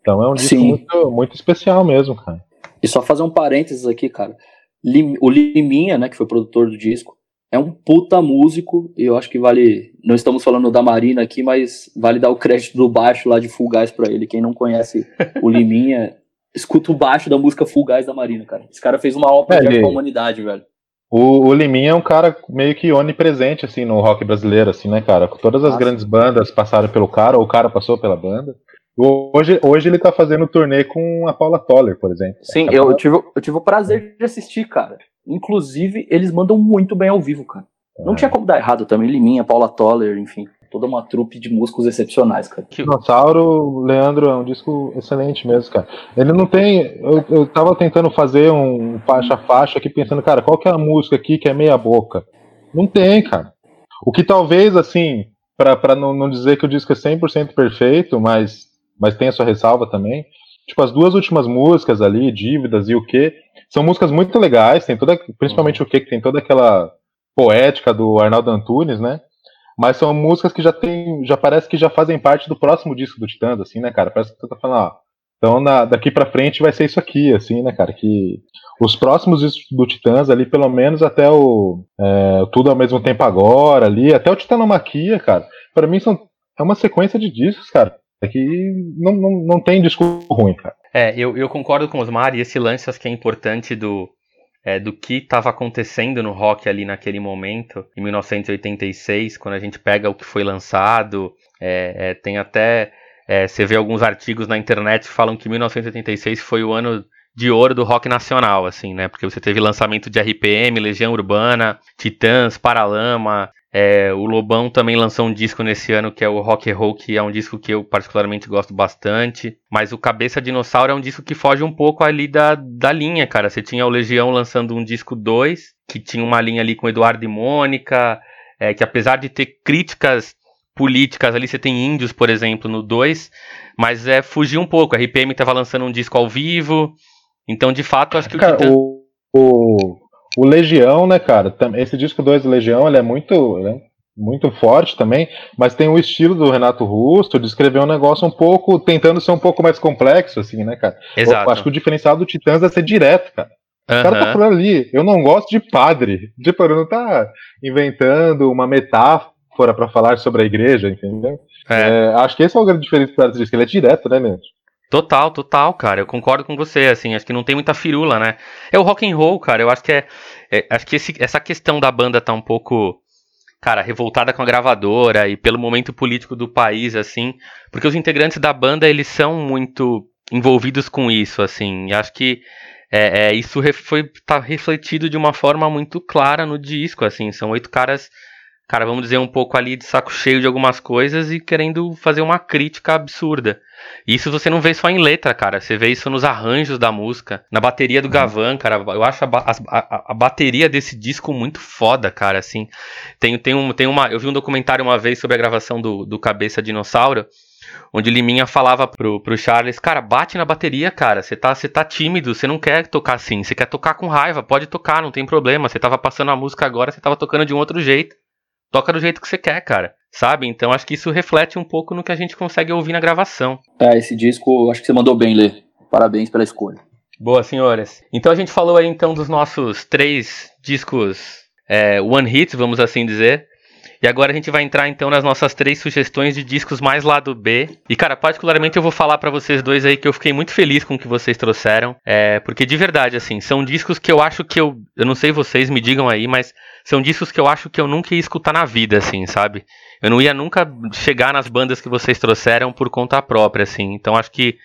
Speaker 2: Então é um disco muito, muito especial mesmo, cara.
Speaker 3: E só fazer um parênteses aqui, cara. Lim, o Liminha, né, que foi produtor do disco, é um puta músico, e eu acho que vale. Não estamos falando da Marina aqui, mas vale dar o crédito do baixo lá de Full Guys pra ele. Quem não conhece o Liminha, escuta o baixo da música Full Guys da Marina, cara. Esse cara fez uma obra é, de pra humanidade, velho.
Speaker 2: O, o Liminha é um cara meio que onipresente, assim, no rock brasileiro, assim, né, cara? Todas as Nossa. grandes bandas passaram pelo cara, ou o cara passou pela banda. Hoje, hoje ele tá fazendo turnê com a Paula Toller, por exemplo.
Speaker 3: Sim, eu, eu, tive, eu tive o prazer de assistir, cara. Inclusive, eles mandam muito bem ao vivo, cara. É. Não tinha como dar errado também. Liminha, Paula Toller, enfim. Toda uma trupe de músicos excepcionais, cara.
Speaker 2: Dinossauro, Leandro, é um disco excelente mesmo, cara. Ele não tem. Eu, eu tava tentando fazer um faixa-faixa aqui, pensando, cara, qual que é a música aqui que é meia-boca? Não tem, cara. O que talvez, assim, para não, não dizer que o disco é 100% perfeito, mas mas tem a sua ressalva também. Tipo, as duas últimas músicas ali, Dívidas e o que, são músicas muito legais, tem toda, principalmente o que, que tem toda aquela poética do Arnaldo Antunes, né? Mas são músicas que já tem, já parece que já fazem parte do próximo disco do Titãs, assim, né, cara? Parece que você tá falando, ó, então na, daqui para frente vai ser isso aqui, assim, né, cara? Que os próximos discos do Titãs ali, pelo menos até o é, Tudo ao mesmo tempo agora ali, até o Titanomaquia, cara, para mim são é uma sequência de discos, cara, é que não, não, não tem discurso ruim, cara.
Speaker 1: É, eu, eu concordo com o Osmar, e esse lance acho que é importante do, é, do que estava acontecendo no rock ali naquele momento, em 1986, quando a gente pega o que foi lançado, é, é, tem até. É, você vê alguns artigos na internet que falam que 1986 foi o ano de ouro do rock nacional, assim, né? Porque você teve lançamento de RPM, Legião Urbana, Titãs, Paralama, é, o Lobão também lançou um disco nesse ano que é o Rock and Roll, que é um disco que eu particularmente gosto bastante. Mas o Cabeça Dinossauro é um disco que foge um pouco ali da, da linha, cara. Você tinha o Legião lançando um disco 2, que tinha uma linha ali com Eduardo e Mônica, é, que apesar de ter críticas políticas ali, você tem índios, por exemplo, no 2, mas é fugir um pouco. A RPM estava lançando um disco ao vivo, então de fato acho que
Speaker 2: cara, o, Titã... o, o o Legião, né, cara? Esse disco 2 do Legião, ele é muito, né, muito forte também, mas tem o estilo do Renato Russo de escrever um negócio um pouco, tentando ser um pouco mais complexo, assim, né, cara?
Speaker 1: Exato.
Speaker 2: Eu acho que o diferencial do Titãs é ser direto, cara. Uhum. O cara tá falando ali, eu não gosto de padre. Tipo, ele não tá inventando uma metáfora para falar sobre a igreja, entendeu? É. É, acho que esse é o grande diferencial desse disco, ele é direto, né, mesmo?
Speaker 1: Total, total, cara. Eu concordo com você, assim, acho que não tem muita firula, né? É o rock and roll, cara. Eu acho que é, é acho que esse, essa questão da banda tá um pouco, cara, revoltada com a gravadora e pelo momento político do país, assim, porque os integrantes da banda eles são muito envolvidos com isso, assim. E acho que é, é isso foi tá refletido de uma forma muito clara no disco, assim. São oito caras cara, vamos dizer, um pouco ali de saco cheio de algumas coisas e querendo fazer uma crítica absurda. Isso você não vê só em letra, cara. Você vê isso nos arranjos da música, na bateria do uhum. Gavan, cara. Eu acho a, a, a, bateria desse disco muito foda, cara. Assim, tem, tem, um, tem uma. Eu vi um documentário uma vez sobre a gravação do, do Cabeça Dinossauro. Onde Liminha falava pro, pro Charles, cara, bate na bateria, cara. Você tá, tá tímido, você não quer tocar assim, você quer tocar com raiva, pode tocar, não tem problema. Você tava passando a música agora, você tava tocando de um outro jeito toca do jeito que você quer, cara. Sabe? Então acho que isso reflete um pouco no que a gente consegue ouvir na gravação.
Speaker 3: É, esse disco, acho que você mandou bem, Lê. Parabéns pela escolha.
Speaker 1: Boa, senhores. Então a gente falou aí então dos nossos três discos é, one hits, vamos assim dizer. E agora a gente vai entrar então nas nossas três sugestões de discos mais lado B. E cara, particularmente eu vou falar para vocês dois aí que eu fiquei muito feliz com o que vocês trouxeram, é, porque de verdade assim, são discos que eu acho que eu, eu não sei vocês, me digam aí, mas são discos que eu acho que eu nunca ia escutar na vida assim, sabe? Eu não ia nunca chegar nas bandas que vocês trouxeram por conta própria assim. Então acho que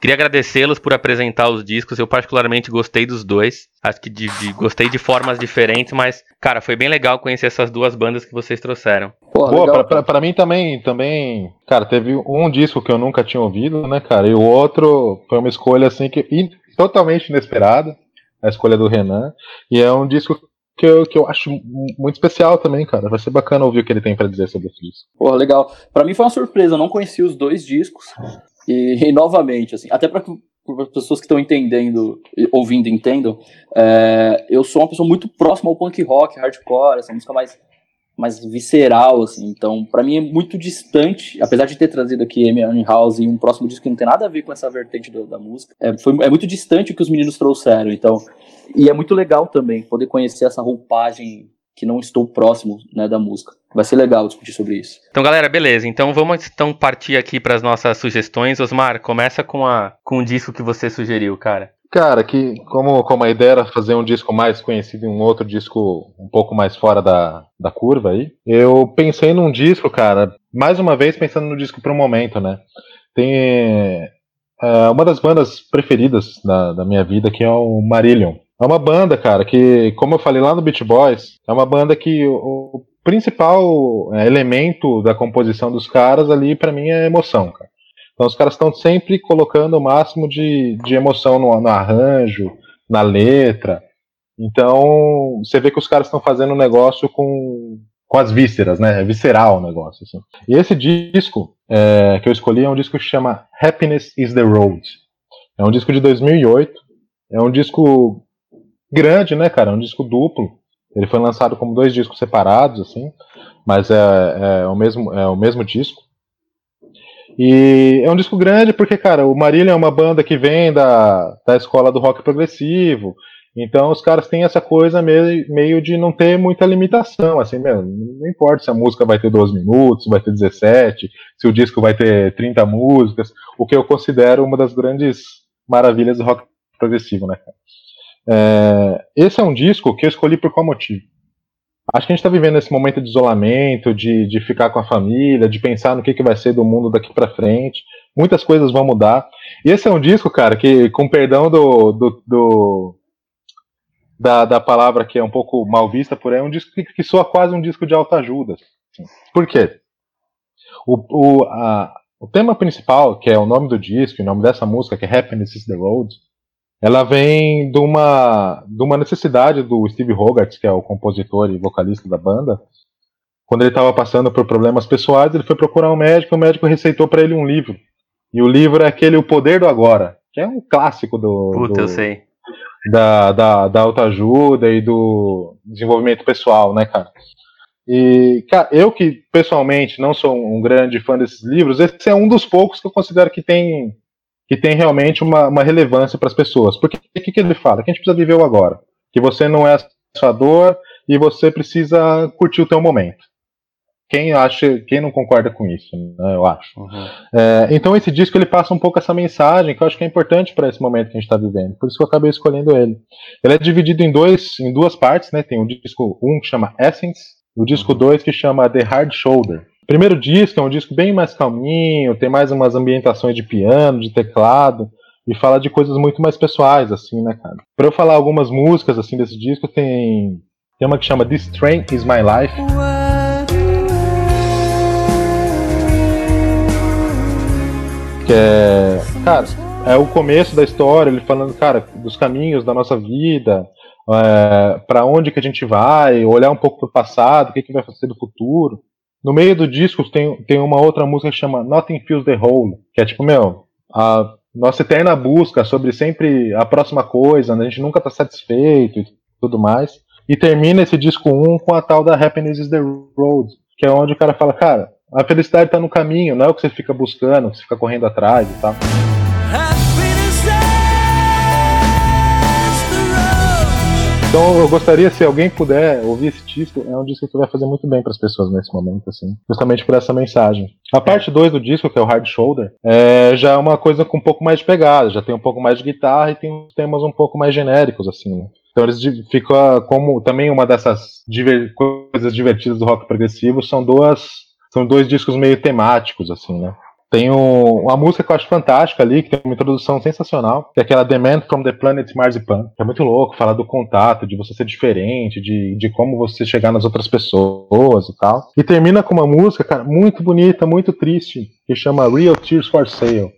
Speaker 1: Queria agradecê-los por apresentar os discos. Eu particularmente gostei dos dois. Acho que de, de, gostei de formas diferentes, mas, cara, foi bem legal conhecer essas duas bandas que vocês trouxeram.
Speaker 2: Pô, Pô pra, pra, pra, mim também, também, cara, teve um disco que eu nunca tinha ouvido, né, cara? E o outro foi uma escolha assim que totalmente inesperada, a escolha do Renan. E é um disco que eu, que eu acho muito especial também, cara. Vai ser bacana ouvir o que ele tem para dizer sobre disco.
Speaker 3: Porra, legal. Para mim foi uma surpresa, eu não conhecia os dois discos. E, e novamente, assim, até para as pessoas que estão entendendo, ouvindo, entendam, é, eu sou uma pessoa muito próxima ao punk rock, hardcore, essa música mais mais visceral, assim. Então, para mim é muito distante, apesar de ter trazido aqui Amy House e um próximo disco que não tem nada a ver com essa vertente do, da música, é, foi, é muito distante o que os meninos trouxeram. Então, e é muito legal também poder conhecer essa roupagem que não estou próximo né, da música. Vai ser legal discutir sobre isso.
Speaker 1: Então, galera, beleza. Então vamos então partir aqui para as nossas sugestões. Osmar, começa com, a, com o disco que você sugeriu, cara.
Speaker 2: Cara, que como, como a ideia era fazer um disco mais conhecido e um outro disco um pouco mais fora da, da curva aí, eu pensei num disco, cara, mais uma vez pensando no disco pro momento, né? Tem é, uma das bandas preferidas da, da minha vida, que é o Marillion. É uma banda, cara, que, como eu falei lá no Beach Boys, é uma banda que o, o principal é, elemento da composição dos caras ali, para mim, é emoção, cara. Então os caras estão sempre colocando o máximo de, de emoção no, no arranjo, na letra. Então você vê que os caras estão fazendo um negócio com, com as vísceras, né? É visceral o negócio. Assim. E esse disco é, que eu escolhi é um disco que chama Happiness is the Road. É um disco de 2008. É um disco grande, né, cara? É um disco duplo. Ele foi lançado como dois discos separados, assim, mas é, é o mesmo é o mesmo disco. E é um disco grande porque, cara, o Marília é uma banda que vem da, da escola do rock progressivo. Então os caras têm essa coisa meio, meio de não ter muita limitação, assim, mesmo. Não importa se a música vai ter 12 minutos, vai ter 17, se o disco vai ter 30 músicas, o que eu considero uma das grandes maravilhas do rock progressivo, né, cara? É, esse é um disco que eu escolhi por qual motivo? Acho que a gente está vivendo esse momento de isolamento, de, de ficar com a família, de pensar no que, que vai ser do mundo daqui para frente. Muitas coisas vão mudar. E esse é um disco, cara, que, com perdão do, do, do da, da palavra que é um pouco mal vista por aí, é um disco que, que soa quase um disco de autoajuda. Assim. Por quê? O, o, a, o tema principal, que é o nome do disco, o nome dessa música, que é Happiness is the Road, ela vem de uma, de uma necessidade do Steve Hogarth, que é o compositor e vocalista da banda. Quando ele estava passando por problemas pessoais, ele foi procurar um médico, e o médico receitou para ele um livro. E o livro é aquele O Poder do Agora, que é um clássico do.
Speaker 1: Puta,
Speaker 2: do,
Speaker 1: eu sei.
Speaker 2: Da, da, da autoajuda e do desenvolvimento pessoal, né, cara? E, cara, eu que pessoalmente não sou um grande fã desses livros, esse é um dos poucos que eu considero que tem que tem realmente uma, uma relevância para as pessoas. Porque o que, que ele fala? Que a gente precisa viver o agora. Que você não é sua dor e você precisa curtir o teu momento. Quem acha, quem não concorda com isso, né, eu acho. Uhum. É, então esse disco ele passa um pouco essa mensagem que eu acho que é importante para esse momento que a gente está vivendo. Por isso que eu acabei escolhendo ele. Ele é dividido em dois, em duas partes, né? Tem o disco 1 um que chama Essence, o disco 2 uhum. que chama The Hard Shoulder. Primeiro disco é um disco bem mais calminho, tem mais umas ambientações de piano, de teclado, e fala de coisas muito mais pessoais, assim, né, cara? Pra eu falar algumas músicas, assim, desse disco, tem, tem uma que chama This Train Is My Life. Que é, cara, é o começo da história, ele falando, cara, dos caminhos da nossa vida, é, para onde que a gente vai, olhar um pouco pro passado, o que, que vai fazer do futuro. No meio do disco tem, tem uma outra música que chama Nothing Feels the Whole, que é tipo, meu, a nossa eterna busca sobre sempre a próxima coisa, né? a gente nunca tá satisfeito e tudo mais. E termina esse disco 1 um com a tal da Happiness is the Road, que é onde o cara fala, cara, a felicidade tá no caminho, não é o que você fica buscando, que você fica correndo atrás e tal. Então eu gostaria, se alguém puder ouvir esse disco, é um disco que vai fazer muito bem para as pessoas nesse momento, assim, justamente por essa mensagem. A parte 2 do disco, que é o Hard Shoulder, é, já é uma coisa com um pouco mais de pegada, já tem um pouco mais de guitarra e tem temas um pouco mais genéricos, assim, né? Então eles ficam como também uma dessas diver coisas divertidas do rock progressivo, são duas são dois discos meio temáticos, assim, né? Tem um, uma música que eu acho fantástica ali, que tem uma introdução sensacional, que é aquela The Man from the Planet Marzipan, que é muito louco, fala do contato, de você ser diferente, de, de como você chegar nas outras pessoas e tal. E termina com uma música, cara, muito bonita, muito triste, que chama Real Tears for Sale,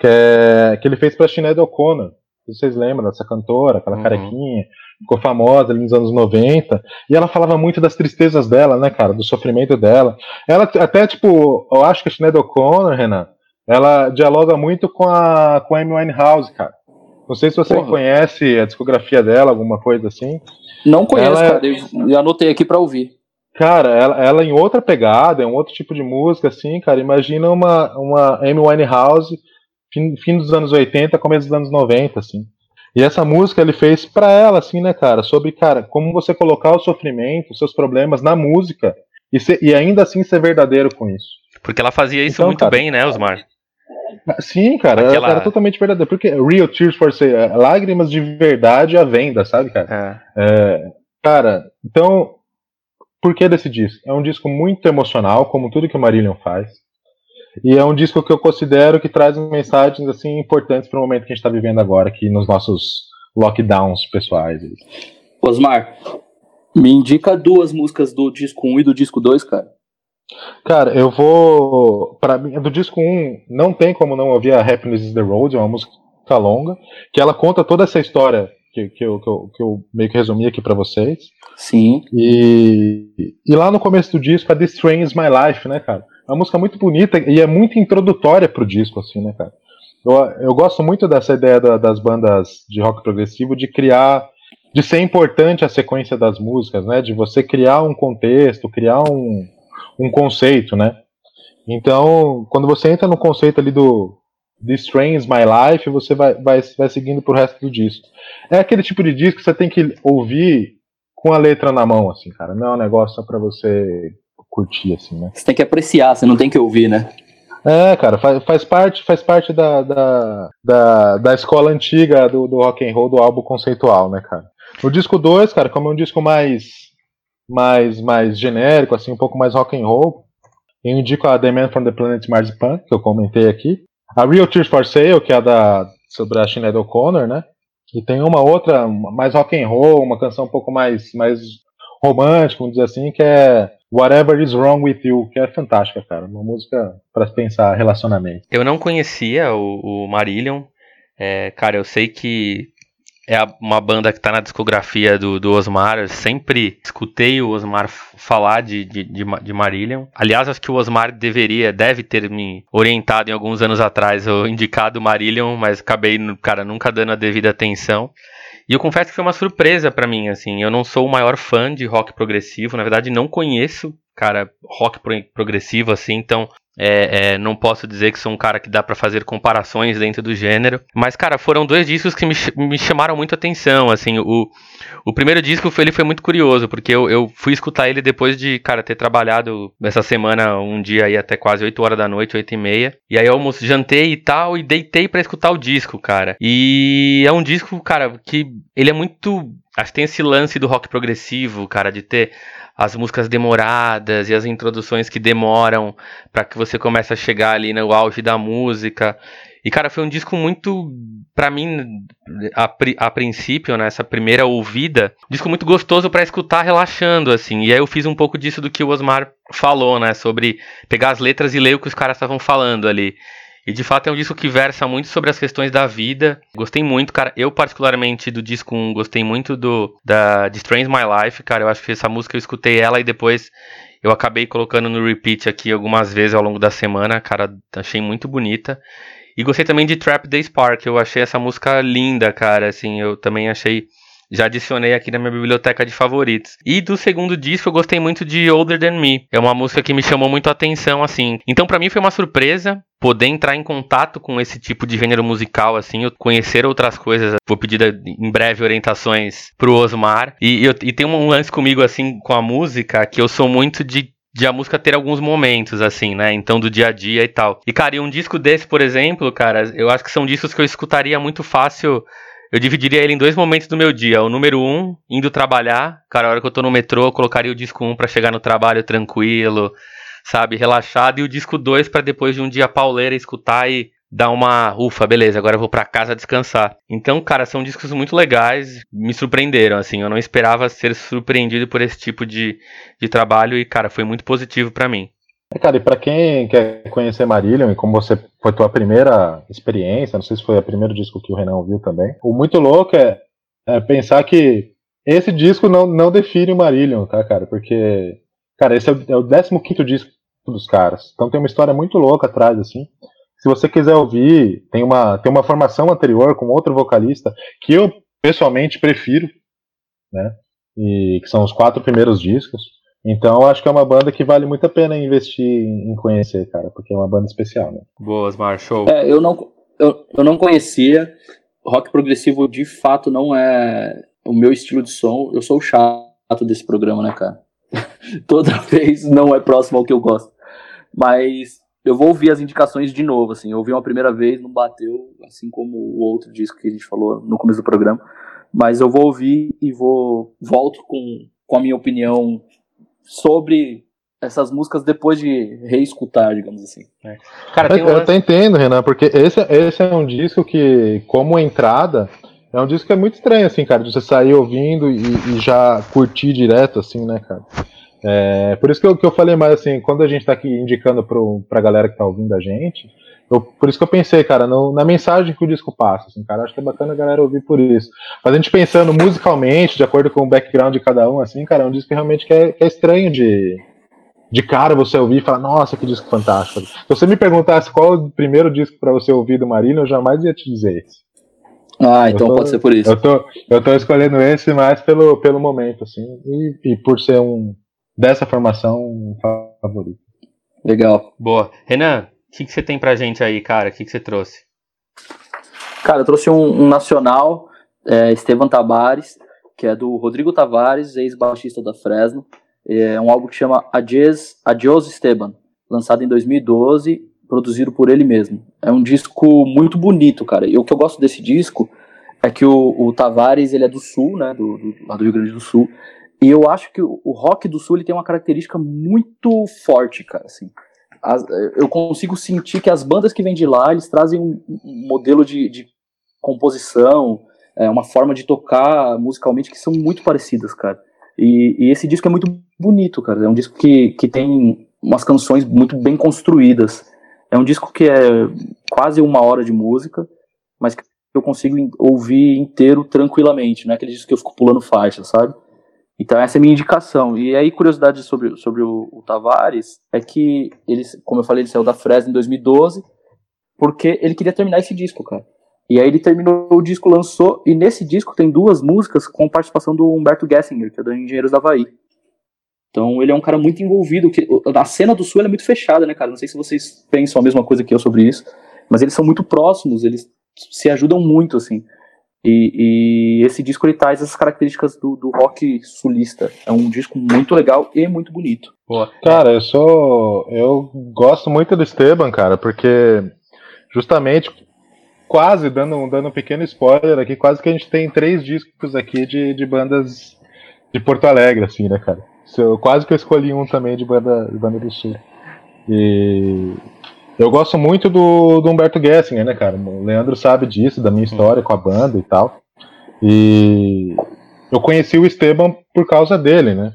Speaker 2: que, é, que ele fez pra Sinead O'Connor. Vocês lembram dessa cantora, aquela uhum. carequinha, ficou famosa ali nos anos 90, e ela falava muito das tristezas dela, né, cara, do sofrimento dela. Ela até, tipo, eu acho que a Sinead O'Connor, Renan, ela dialoga muito com a, com a Amy Winehouse, cara. Não sei se você Porra. conhece a discografia dela, alguma coisa assim.
Speaker 3: Não conheço, ela, é cara, eu, eu anotei aqui para ouvir.
Speaker 2: Cara, ela, ela em outra pegada, é um outro tipo de música, assim, cara. Imagina uma, uma Amy Winehouse, fim, fim dos anos 80, começo dos anos 90, assim. E essa música ele fez para ela, assim, né, cara? Sobre, cara, como você colocar o sofrimento, os seus problemas na música e, ser, e ainda assim ser verdadeiro com isso.
Speaker 1: Porque ela fazia isso então, muito cara, bem, né, Osmar?
Speaker 2: Sim, cara, Aquela... era totalmente verdadeiro. Porque Real Tears for Sale, é, lágrimas de verdade à venda, sabe, cara? É. É, cara, então, por que desse disco? É um disco muito emocional, como tudo que o Marillion faz. E é um disco que eu considero que traz mensagens assim importantes para o momento que a gente está vivendo agora, aqui nos nossos lockdowns pessoais.
Speaker 3: Osmar, me indica duas músicas do disco 1 e do disco 2, cara.
Speaker 2: Cara, eu vou. Para mim, do disco 1, não tem como não ouvir a Happiness is the Road, é uma música longa, que ela conta toda essa história que, que, eu, que, eu, que eu meio que resumi aqui para vocês.
Speaker 3: Sim.
Speaker 2: E, e lá no começo do disco, a This Train is My Life, né, cara? É uma música muito bonita e é muito introdutória pro disco, assim, né, cara? Eu, eu gosto muito dessa ideia da, das bandas de rock progressivo de criar, de ser importante a sequência das músicas, né? De você criar um contexto, criar um, um conceito, né? Então, quando você entra no conceito ali do This Train My Life, você vai, vai, vai seguindo pro resto do disco. É aquele tipo de disco que você tem que ouvir com a letra na mão, assim, cara. Não é um negócio só pra você curtir, assim, né?
Speaker 3: Você tem que apreciar, você não tem que ouvir, né?
Speaker 2: É, cara, faz, faz parte, faz parte da, da, da, da escola antiga do, do rock and roll, do álbum conceitual, né, cara? O disco 2, cara, como é um disco mais, mais, mais genérico, assim, um pouco mais rock and roll, eu indico a The Man from the Planet Marzipan, que eu comentei aqui. A Real Tears for Sale, que é a da, sobre a Sinead O'Connor, né? E tem uma outra, mais rock and roll, uma canção um pouco mais, mais romântica, vamos dizer assim, que é Whatever is Wrong with You, que é fantástica, cara. Uma música para pensar relacionamento.
Speaker 1: Eu não conhecia o, o Marillion. É, cara, eu sei que é uma banda que tá na discografia do, do Osmar. Eu sempre escutei o Osmar falar de, de, de, de Marillion. Aliás, acho que o Osmar deveria, deve ter me orientado em alguns anos atrás, ou indicado Marillion, mas acabei, cara, nunca dando a devida atenção. E eu confesso que foi uma surpresa para mim, assim. Eu não sou o maior fã de rock progressivo, na verdade não conheço, cara, rock progressivo assim, então é, é, não posso dizer que sou um cara que dá para fazer comparações dentro do gênero. Mas, cara, foram dois discos que me, me chamaram muito atenção. Assim, o, o primeiro disco ele foi muito curioso, porque eu, eu fui escutar ele depois de, cara, ter trabalhado essa semana um dia aí até quase 8 horas da noite, 8 e meia. E aí eu almoço, jantei e tal, e deitei para escutar o disco, cara. E é um disco, cara, que ele é muito. Acho que tem esse lance do rock progressivo, cara, de ter as músicas demoradas e as introduções que demoram para que você comece a chegar ali no auge da música. E cara, foi um disco muito para mim a, a princípio, nessa né, primeira ouvida, disco muito gostoso para escutar relaxando assim. E aí eu fiz um pouco disso do que o Osmar falou, né, sobre pegar as letras e ler o que os caras estavam falando ali. E de fato é um disco que versa muito sobre as questões da vida. Gostei muito, cara. Eu, particularmente, do disco 1, gostei muito do da The Strange My Life, cara. Eu acho que essa música eu escutei ela e depois eu acabei colocando no repeat aqui algumas vezes ao longo da semana. Cara, achei muito bonita. E gostei também de Trap Day Spark. Eu achei essa música linda, cara. Assim, eu também achei já adicionei aqui na minha biblioteca de favoritos. E do segundo disco eu gostei muito de Older Than Me. É uma música que me chamou muito a atenção, assim. Então para mim foi uma surpresa poder entrar em contato com esse tipo de gênero musical, assim, conhecer outras coisas. Vou pedir em breve orientações pro Osmar. E, e tem um lance comigo, assim, com a música, que eu sou muito de de a música ter alguns momentos, assim, né? Então, do dia a dia e tal. E, cara, e um disco desse, por exemplo, cara, eu acho que são discos que eu escutaria muito fácil eu dividiria ele em dois momentos do meu dia. O número um, indo trabalhar. Cara, a hora que eu tô no metrô, eu colocaria o disco um para chegar no trabalho tranquilo, sabe, relaxado. E o disco dois para depois de um dia pauleira escutar e dar uma ufa, beleza, agora eu vou para casa descansar. Então, cara, são discos muito legais, me surpreenderam, assim, eu não esperava ser surpreendido por esse tipo de, de trabalho e, cara, foi muito positivo para mim.
Speaker 2: É, cara, e para quem quer conhecer Marillion, e como você foi tua primeira experiência, não sei se foi o primeiro disco que o Renan ouviu também, o muito louco é, é pensar que esse disco não, não define o Marillion, tá, cara? Porque, cara, esse é o, é o 15 disco dos caras. Então tem uma história muito louca atrás, assim. Se você quiser ouvir, tem uma, tem uma formação anterior com outro vocalista que eu pessoalmente prefiro, né? E que são os quatro primeiros discos. Então eu acho que é uma banda que vale muito a pena investir em conhecer, cara, porque é uma banda especial, né?
Speaker 1: Boas, Marshall.
Speaker 3: É, eu não, eu, eu não conhecia. Rock progressivo de fato não é o meu estilo de som. Eu sou o chato desse programa, né, cara? Toda vez não é próximo ao que eu gosto. Mas eu vou ouvir as indicações de novo, assim. Eu ouvi uma primeira vez, não bateu, assim como o outro disco que a gente falou no começo do programa. Mas eu vou ouvir e vou volto com, com a minha opinião sobre essas músicas depois de reescutar, digamos assim.
Speaker 2: É. Cara, eu, um... eu até entendo, Renan, porque esse, esse é um disco que, como entrada, é um disco que é muito estranho, assim, cara, de você sair ouvindo e, e já curtir direto, assim, né, cara? É, por isso que eu, que eu falei mais assim, quando a gente tá aqui indicando pro, pra galera que tá ouvindo a gente, eu, por isso que eu pensei, cara, no, na mensagem que o disco passa, assim, cara, acho que é bacana a galera ouvir por isso. Mas a gente pensando musicalmente, de acordo com o background de cada um, assim, cara, é um disco realmente que é, que é estranho de, de cara você ouvir e falar, nossa, que disco fantástico. Se você me perguntasse qual o primeiro disco para você ouvir do Marília, eu jamais ia te dizer esse.
Speaker 3: Ah, então tô, pode ser por isso.
Speaker 2: Eu tô, eu tô escolhendo esse mais pelo, pelo momento, assim, e, e por ser um dessa formação um favorito.
Speaker 3: Legal.
Speaker 1: Boa. Renan, o que, que você tem pra gente aí, cara? O que, que você trouxe?
Speaker 3: Cara, eu trouxe um, um nacional, é, Tavares, que é do Rodrigo Tavares, ex-baixista da Fresno. É um álbum que chama Adios, Adios Esteban, lançado em 2012, produzido por ele mesmo. É um disco muito bonito, cara. E o que eu gosto desse disco é que o, o Tavares, ele é do Sul, né, do, do, lá do Rio Grande do Sul, e eu acho que o, o rock do Sul ele tem uma característica muito forte, cara, assim. As, eu consigo sentir que as bandas que vêm de lá, eles trazem um, um modelo de, de composição, é, uma forma de tocar musicalmente que são muito parecidas, cara. E, e, esse disco é muito bonito, cara. É um disco que, que tem umas canções muito bem construídas. É um disco que é quase uma hora de música, mas que eu consigo ouvir inteiro tranquilamente. Não é aquele disco que eu fico pulando faixa, sabe? Então essa é a minha indicação. E aí, curiosidade sobre, sobre o, o Tavares é que ele, como eu falei, ele saiu da Fresno em 2012, porque ele queria terminar esse disco, cara. E aí ele terminou o disco, lançou, e nesse disco tem duas músicas com participação do Humberto Gessinger, que é do Engenheiros da Havaí. Então ele é um cara muito envolvido. Que, a cena do Sul é muito fechada, né, cara? Não sei se vocês pensam a mesma coisa que eu sobre isso, mas eles são muito próximos, eles se ajudam muito, assim. E, e esse disco ele traz essas características do, do, rock sulista. É um disco muito legal e muito bonito.
Speaker 2: Cara, eu sou. Eu gosto muito do Esteban, cara, porque justamente quase, dando, dando um pequeno spoiler aqui, quase que a gente tem três discos aqui de, de bandas de Porto Alegre, assim, né, cara? Eu, quase que eu escolhi um também de banda, de banda do Sul. E eu gosto muito do, do Humberto Gessinger, né, cara? O Leandro sabe disso, da minha história com a banda e tal. E eu conheci o Esteban por causa dele, né?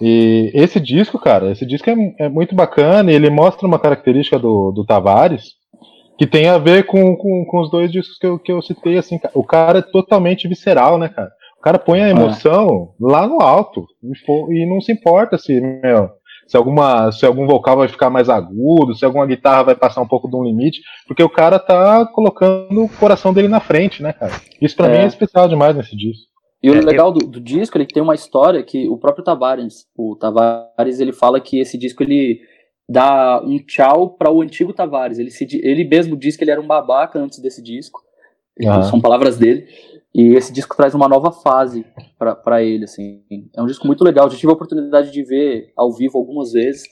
Speaker 2: E esse disco, cara, esse disco é, é muito bacana e ele mostra uma característica do, do Tavares que tem a ver com, com, com os dois discos que eu, que eu citei, assim, o cara é totalmente visceral, né, cara? O cara põe a emoção é. lá no alto e, for, e, não se importa se, meu, se, alguma, se algum vocal vai ficar mais agudo, se alguma guitarra vai passar um pouco de um limite, porque o cara tá colocando o coração dele na frente, né, cara? Isso pra é. mim é especial demais nesse disco.
Speaker 3: E o é, legal do, do, disco, ele tem uma história que o próprio Tavares, o Tavares, ele fala que esse disco ele dar um tchau para o antigo Tavares. Ele, se, ele mesmo disse que ele era um babaca antes desse disco. Uhum. São palavras dele. E esse disco traz uma nova fase para ele, assim. É um disco muito legal. Já tive a oportunidade de ver ao vivo algumas vezes,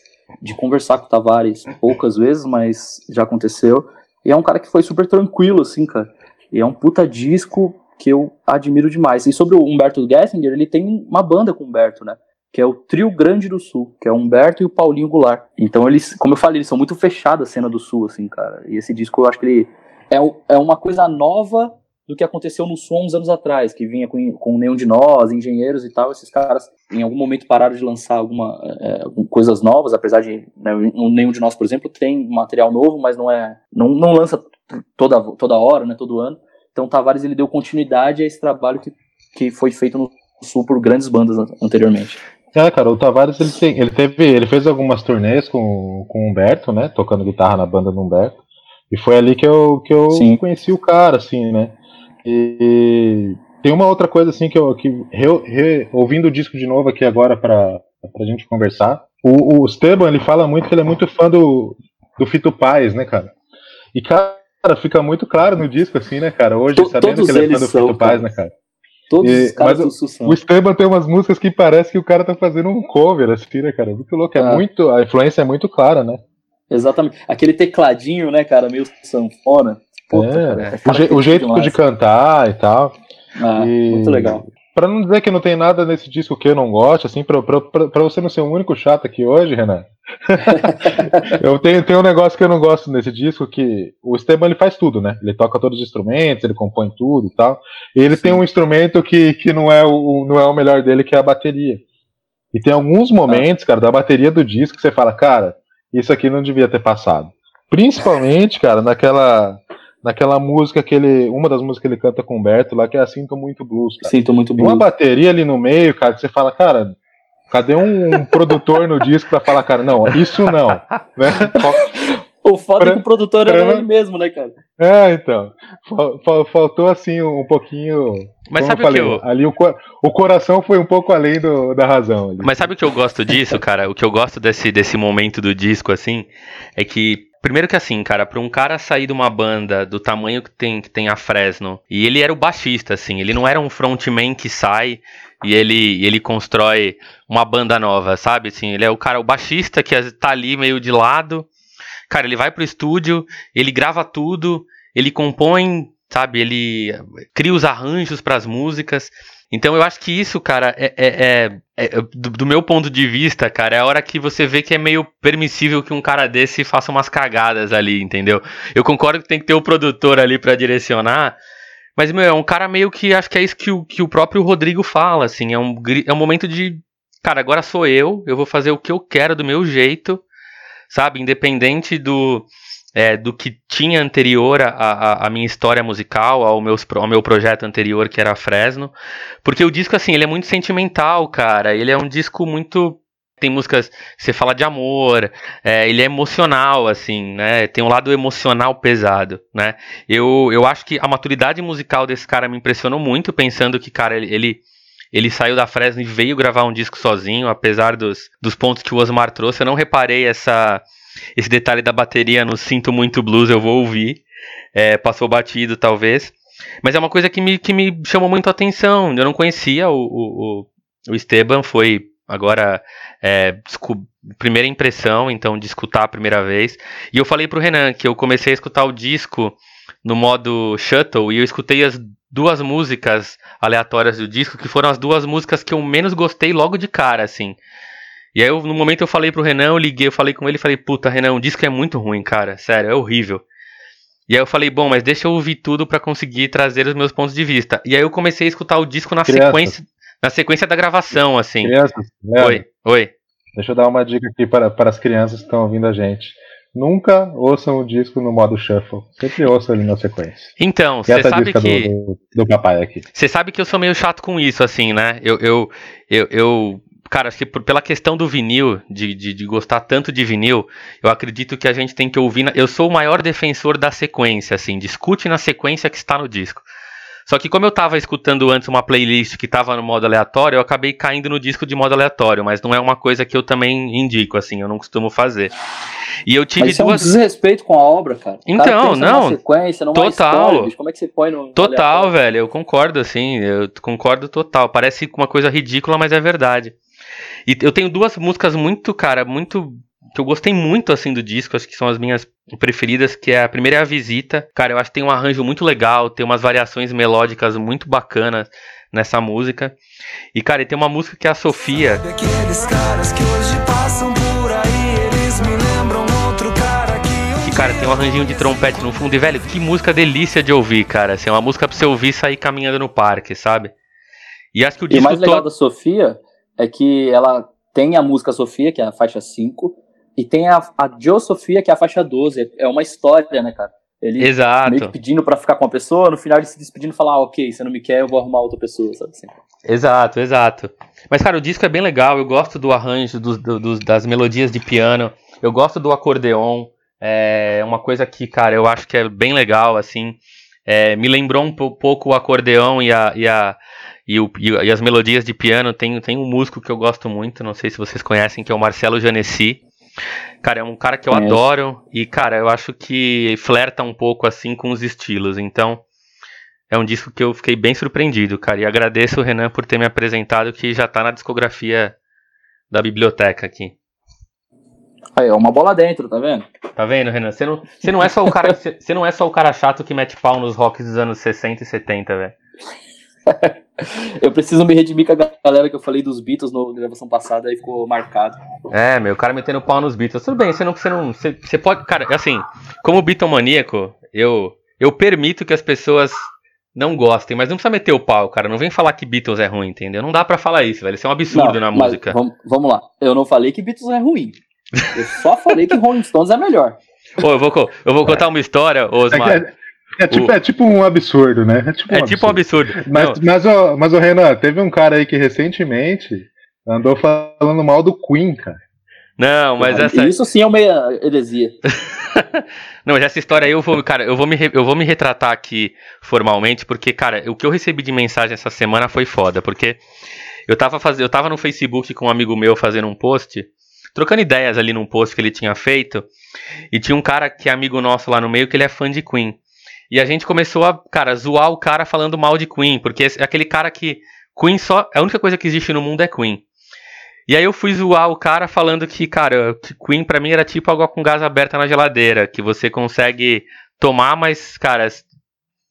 Speaker 3: de conversar com o Tavares poucas vezes, mas já aconteceu. E é um cara que foi super tranquilo, assim, cara. E é um puta disco que eu admiro demais. E sobre o Humberto Gessinger, ele tem uma banda com o Humberto, né? que é o Trio Grande do Sul, que é o Humberto e o Paulinho Goulart. Então eles, como eu falei, eles são muito fechados a cena do Sul, assim, cara. E esse disco eu acho que ele é, é uma coisa nova do que aconteceu no Sul uns anos atrás, que vinha com, com Nenhum de Nós, Engenheiros e tal. Esses caras, em algum momento, pararam de lançar alguma, é, coisas novas, apesar de né, Nenhum de Nós, por exemplo, tem material novo, mas não é não, não lança toda, toda hora, né, todo ano. Então Tavares ele deu continuidade a esse trabalho que, que foi feito no Sul por grandes bandas anteriormente.
Speaker 2: É, cara, o Tavares ele, tem, ele teve, ele fez algumas turnês com, com o Humberto, né? Tocando guitarra na banda do Humberto. E foi ali que eu, que eu conheci o cara, assim, né? E tem uma outra coisa, assim, que eu. Que, re, re, ouvindo o disco de novo aqui agora pra, pra gente conversar. O, o Esteban, ele fala muito que ele é muito fã do, do Fito Paz, né, cara? E, cara, fica muito claro no disco, assim, né, cara? Hoje,
Speaker 3: T
Speaker 2: sabendo que ele é fã do
Speaker 3: são,
Speaker 2: Fito Paz, né, cara?
Speaker 3: Todos e, os caras do
Speaker 2: Sussão. O Esteban tem umas músicas que parece que o cara tá fazendo um cover, assim, né, cara? Muito louco. É ah. muito, a influência é muito clara, né?
Speaker 3: Exatamente. Aquele tecladinho, né, cara, meio sanfona.
Speaker 2: Puta, é, cara, o, je, o jeito demais. de cantar e tal.
Speaker 3: Ah, e... Muito legal.
Speaker 2: Pra não dizer que não tem nada nesse disco que eu não gosto, assim, pra, pra, pra, você não ser o único chato aqui hoje, Renan. eu tenho, tenho um negócio que eu não gosto nesse disco, que o Esteban ele faz tudo, né? Ele toca todos os instrumentos, ele compõe tudo e tal. E ele Sim. tem um instrumento que, que não, é o, não é o melhor dele, que é a bateria. E tem alguns momentos, ah. cara, da bateria do disco que você fala, cara, isso aqui não devia ter passado. Principalmente, cara, naquela naquela música que ele. Uma das músicas que ele canta com o Humberto lá, que é Sinto Muito Blues. Cara.
Speaker 3: Sinto Muito Blues.
Speaker 2: Uma bateria ali no meio, cara, que você fala, cara, cadê um, um produtor no disco pra falar, cara, não, isso não. Né?
Speaker 3: O foda é que o produtor era ele mesmo, né, cara?
Speaker 2: É, então. Faltou assim um pouquinho.
Speaker 1: Mas sabe o que eu.
Speaker 2: Ali o, o coração foi um pouco além do, da razão. Ali.
Speaker 1: Mas sabe o que eu gosto disso, cara? O que eu gosto desse, desse momento do disco, assim, é que Primeiro que assim, cara, pra um cara sair de uma banda do tamanho que tem, que tem a Fresno, e ele era o baixista, assim, ele não era um frontman que sai e ele, ele constrói uma banda nova, sabe? Assim, ele é o cara, o baixista que tá ali meio de lado. Cara, ele vai pro estúdio, ele grava tudo, ele compõe, sabe? Ele cria os arranjos para as músicas. Então eu acho que isso, cara, é, é, é, é do, do, meu ponto de vista, cara, é a hora que você vê que é meio permissível que um cara desse faça umas cagadas ali, entendeu? Eu concordo que tem que ter o produtor ali para direcionar, mas, meu, é um cara meio que acho que é isso que o, que o próprio Rodrigo fala, assim, é um, é um momento de, cara, agora sou eu, eu vou fazer o que eu quero do meu jeito, sabe? Independente do é, do que tinha anterior à, minha história musical, ao, meus, ao meu projeto anterior, que era Fresno. Porque o disco, assim, ele é muito sentimental, cara. Ele é um disco muito. Tem músicas você fala de amor, é, ele é emocional, assim, né? Tem um lado emocional pesado, né? Eu, eu acho que a maturidade musical desse cara me impressionou muito, pensando que, cara, ele, ele ele saiu da Fresno e veio gravar um disco sozinho, apesar dos, dos pontos que o Osmar trouxe. Eu não reparei essa, esse detalhe da bateria no Sinto Muito Blues, eu vou ouvir. É, passou batido, talvez. Mas é uma coisa que me, que me chamou muito a atenção. Eu não conhecia o, o, o Esteban, foi agora é, primeira impressão, então, de escutar a primeira vez. E eu falei pro Renan que eu comecei a escutar o disco no modo shuttle e eu escutei as duas músicas aleatórias do disco, que foram as duas músicas que eu menos gostei logo de cara, assim. E aí, eu, no momento, eu falei pro Renan, eu liguei, eu falei com ele e falei, puta, Renan, o disco é muito ruim, cara, sério, é horrível. E aí eu falei, bom, mas deixa eu ouvir tudo para conseguir trazer os meus pontos de vista. E aí eu comecei a escutar o disco na Crianças. sequência na sequência da gravação, assim.
Speaker 2: Crianças,
Speaker 1: Oi, oi.
Speaker 2: Deixa eu dar uma dica aqui para, para as crianças que estão ouvindo a gente. Nunca ouçam o disco no modo shuffle. Sempre ouçam ele na sequência.
Speaker 1: Então, você sabe que.
Speaker 2: Do, do, papai aqui.
Speaker 1: Você sabe que eu sou meio chato com isso, assim, né? Eu, eu, eu, eu cara, acho que por, pela questão do vinil, de, de, de, gostar tanto de vinil, eu acredito que a gente tem que ouvir. Na, eu sou o maior defensor da sequência, assim, discute na sequência que está no disco. Só que como eu estava escutando antes uma playlist que estava no modo aleatório, eu acabei caindo no disco de modo aleatório, mas não é uma coisa que eu também indico, assim, eu não costumo fazer. E eu tive
Speaker 3: mas
Speaker 1: duas.
Speaker 3: É um desrespeito com a obra, cara.
Speaker 1: Então, não.
Speaker 3: Sequência, não
Speaker 1: total.
Speaker 3: História, como é que você põe no.
Speaker 1: Total, velho, eu concordo, assim, eu concordo total. Parece uma coisa ridícula, mas é verdade. E eu tenho duas músicas muito, cara, muito que eu gostei muito assim do disco, acho que são as minhas preferidas, que é a primeira é a Visita. Cara, eu acho que tem um arranjo muito legal, tem umas variações melódicas muito bacanas nessa música. E cara, e tem uma música que é a Sofia. Que, cara, tem um arranjinho de trompete no fundo. E, velho, que música delícia de ouvir, cara. Assim, é uma música pra você ouvir e sair caminhando no parque, sabe?
Speaker 3: E acho que o disco. E mais legal todo... da Sofia é que ela tem a música Sofia, que é a faixa 5, e tem a, a Joe Sofia, que é a faixa 12. É uma história, né, cara? Ele
Speaker 1: Exato.
Speaker 3: meio que pedindo pra ficar com a pessoa, no final ele se despedindo e falar, ah, ok, você não me quer, eu vou arrumar outra pessoa, sabe assim.
Speaker 1: Exato, exato. Mas, cara, o disco é bem legal. Eu gosto do arranjo, dos- do- dos- das melodias de piano. Eu gosto do acordeon. É uma coisa que, cara, eu acho que é bem legal, assim. É, me lembrou um po- pouco o acordeão e, a, e, a, e, o- e as melodias de piano. Tem, tem um músico que eu gosto muito, não sei se vocês conhecem, que é o Marcelo Janesi. Cara, é um cara que eu
Speaker 3: Conheço.
Speaker 1: adoro e, cara, eu acho que flerta um pouco assim com os estilos. Então, é um disco que eu fiquei bem surpreendido, cara. E agradeço o Renan por ter me apresentado, que já tá na discografia da biblioteca aqui.
Speaker 3: Aí, ó, uma bola dentro, tá vendo?
Speaker 1: Tá vendo, Renan? Você não, você não é só o cara, você não é só o cara chato que mete pau nos rocks dos anos 60 e 70, velho.
Speaker 3: Eu preciso me redimir com a galera que eu falei dos Beatles no- na gravação passada, aí ficou marcado.
Speaker 1: É, meu, o cara metendo pau nos Beatles. Tudo bem, você não, você não, você, você pode, cara, assim, como Beatlemaníaco, eu, eu permito que as pessoas não gostem, mas não precisa meter o pau, cara. Não vem falar que Beatles é ruim, entendeu? Não dá pra falar isso, velho. Isso é um absurdo
Speaker 3: Não,
Speaker 1: na música.
Speaker 3: Vamos, vamos lá. Eu não falei que Beatles é ruim. Eu só falei que Rolling Stones é melhor.
Speaker 1: Ô, eu, vou, eu vou contar uma história,
Speaker 2: É,
Speaker 1: Osmar.
Speaker 2: É- tipo, é tipo um absurdo, né? É tipo um
Speaker 1: É tipo um absurdo.
Speaker 2: Mas,
Speaker 1: Não,
Speaker 2: mas, ô, mas, Renan, teve um cara aí que recentemente andou falando mal do Queen, cara.
Speaker 1: não, mas essa,
Speaker 3: Isso sim é uma heresia.
Speaker 1: não, mas essa história aí eu vou, cara, eu vou me, eu vou me retratar aqui formalmente, porque, cara, o que eu recebi de mensagem essa semana foi foda, porque eu tava fazendo, eu tava no Facebook com um amigo meu fazendo um post, trocando ideias ali num post que ele tinha feito, e tinha um cara que é amigo nosso lá no meio que ele é fã de Queen. E a gente começou a, cara, zoar o cara falando mal de Queen, porque é aquele cara que Queen só, a única coisa que existe no mundo é Queen. E aí eu fui zoar o cara falando que, cara, que Queen pra mim era tipo água com gás aberta na geladeira, que você consegue tomar, mas, cara,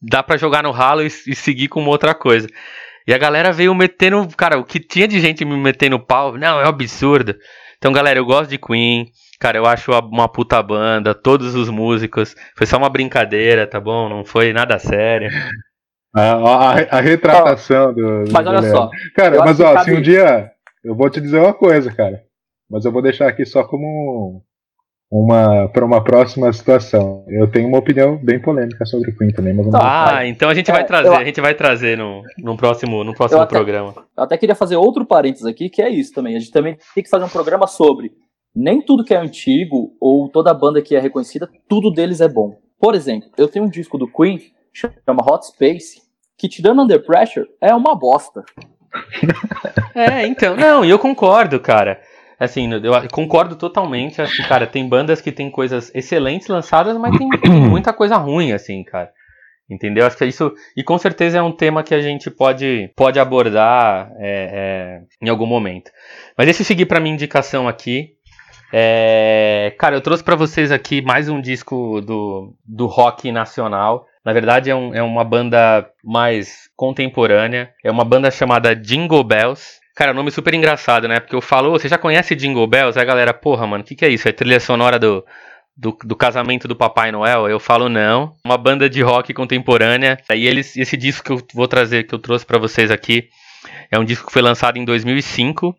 Speaker 1: dá pra jogar no ralo e, e seguir com outra coisa. E a galera veio metendo, cara, o que tinha de gente me metendo pau, não, é um absurdo. Então, galera, eu gosto de Queen, cara, eu acho uma puta banda, todos os músicos, foi só uma brincadeira, tá bom? Não foi nada sério.
Speaker 2: A, a, a retratação do.
Speaker 3: Mas
Speaker 2: do
Speaker 3: olha
Speaker 2: Leandro.
Speaker 3: só,
Speaker 2: Cara,
Speaker 3: eu
Speaker 2: mas ó,
Speaker 3: cabe-
Speaker 2: se um dia. Eu vou te dizer uma coisa, cara. Mas eu vou deixar aqui só como uma para uma próxima situação. Eu tenho uma opinião bem polêmica sobre o Queen também, mas não falar.
Speaker 1: Ah, então a gente
Speaker 3: É,
Speaker 1: vai trazer,
Speaker 3: eu-
Speaker 1: a gente vai trazer no, no próximo, no próximo
Speaker 3: Eu até-
Speaker 1: programa.
Speaker 3: eu até queria fazer outro parênteses aqui, que é isso também. A gente também tem que fazer um programa sobre nem tudo que é antigo ou toda banda que é reconhecida, tudo deles é bom. Por exemplo, eu tenho um disco do Queen, chama Hot Space, que tirando Under Pressure, é uma bosta.
Speaker 1: É, então, não, e eu concordo, cara. Assim, eu concordo totalmente. Acho que, cara, tem bandas que tem coisas excelentes lançadas, mas tem, tem muita coisa ruim, assim, cara. Entendeu? Acho que isso. E com certeza é um tema que a gente pode, pode abordar é, é, em algum momento. Mas deixa eu seguir pra minha indicação aqui. É, cara, eu trouxe pra vocês aqui mais um disco do, do rock nacional. Na verdade, é, um- é uma banda mais contemporânea. É uma banda chamada Jingle Bells. Cara, nome super engraçado, né? Porque eu falo, "Ô, você já conhece Jingle Bells? Aí a galera, porra, mano, o que, que é isso? É trilha sonora do, do, do casamento do Papai Noel? Eu falo, não. Uma banda de rock contemporânea. E eles, esse disco que eu vou trazer, que eu trouxe pra vocês aqui, é um disco que foi lançado em 2005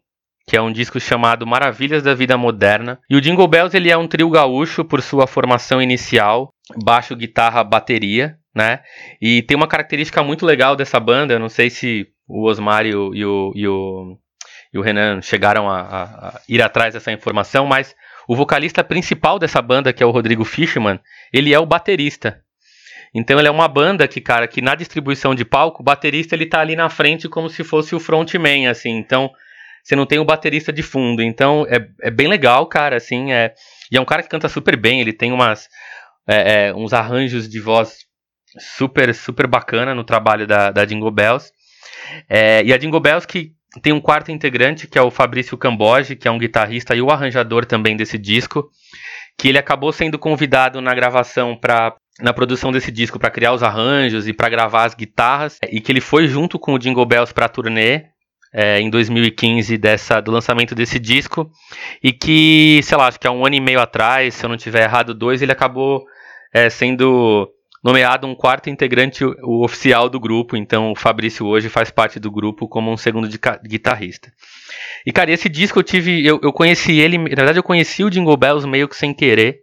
Speaker 1: que é um disco chamado Maravilhas da Vida Moderna. E o Jingle Bells ele é um trio gaúcho por sua formação inicial, baixo, guitarra, bateria, né? E tem uma característica muito legal dessa banda, eu não sei se o Osmar e o, e o, e o, e o Renan chegaram a, a- a ir atrás dessa informação, mas o vocalista principal dessa banda, que é o Rodrigo Fishman, ele é o baterista. Então ele é uma banda que, cara, que na distribuição de palco, o baterista ele tá ali na frente como se fosse o frontman, assim. Então, você não tem o baterista de fundo. Então é, é bem legal, cara, assim. É, e é um cara que canta super bem, ele tem umas, é, é, uns arranjos de voz super, super bacana no trabalho da, da Jingle Bells. É, e a Jingle Bells que tem um quarto integrante, que é o Fabrício Camboge, que é um guitarrista e o arranjador também desse disco, que ele acabou sendo convidado na gravação para na produção desse disco para criar os arranjos e para gravar as guitarras, e que ele foi junto com o Jingle Bells para a turnê é, em 2015 dessa, do lançamento desse disco e que, sei lá, acho que há um ano e meio atrás, se eu não tiver errado, dois, ele acabou é, sendo nomeado um quarto integrante o, oficial do grupo, então o Fabrício hoje faz parte do grupo como um segundo guitarrista. E cara, esse disco eu tive, eu, eu conheci ele, na verdade eu conheci o Jingle Bells meio que sem querer,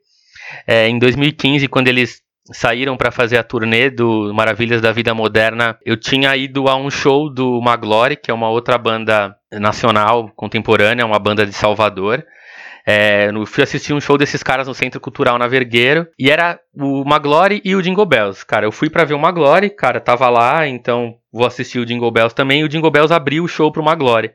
Speaker 1: é, em 2015, quando eles saíram para fazer a turnê do Maravilhas da Vida Moderna, eu tinha ido a um show do Maglore, que é uma outra banda nacional contemporânea, uma banda de Salvador. É, fui assistir um show desses caras no Centro Cultural na Vergueiro e era o Maglore e o Jingle Bells. Cara, eu fui para ver o Maglore, cara, tava lá, então vou assistir o Jingle Bells também. E o Jingle Bells abriu o show pro Maglore.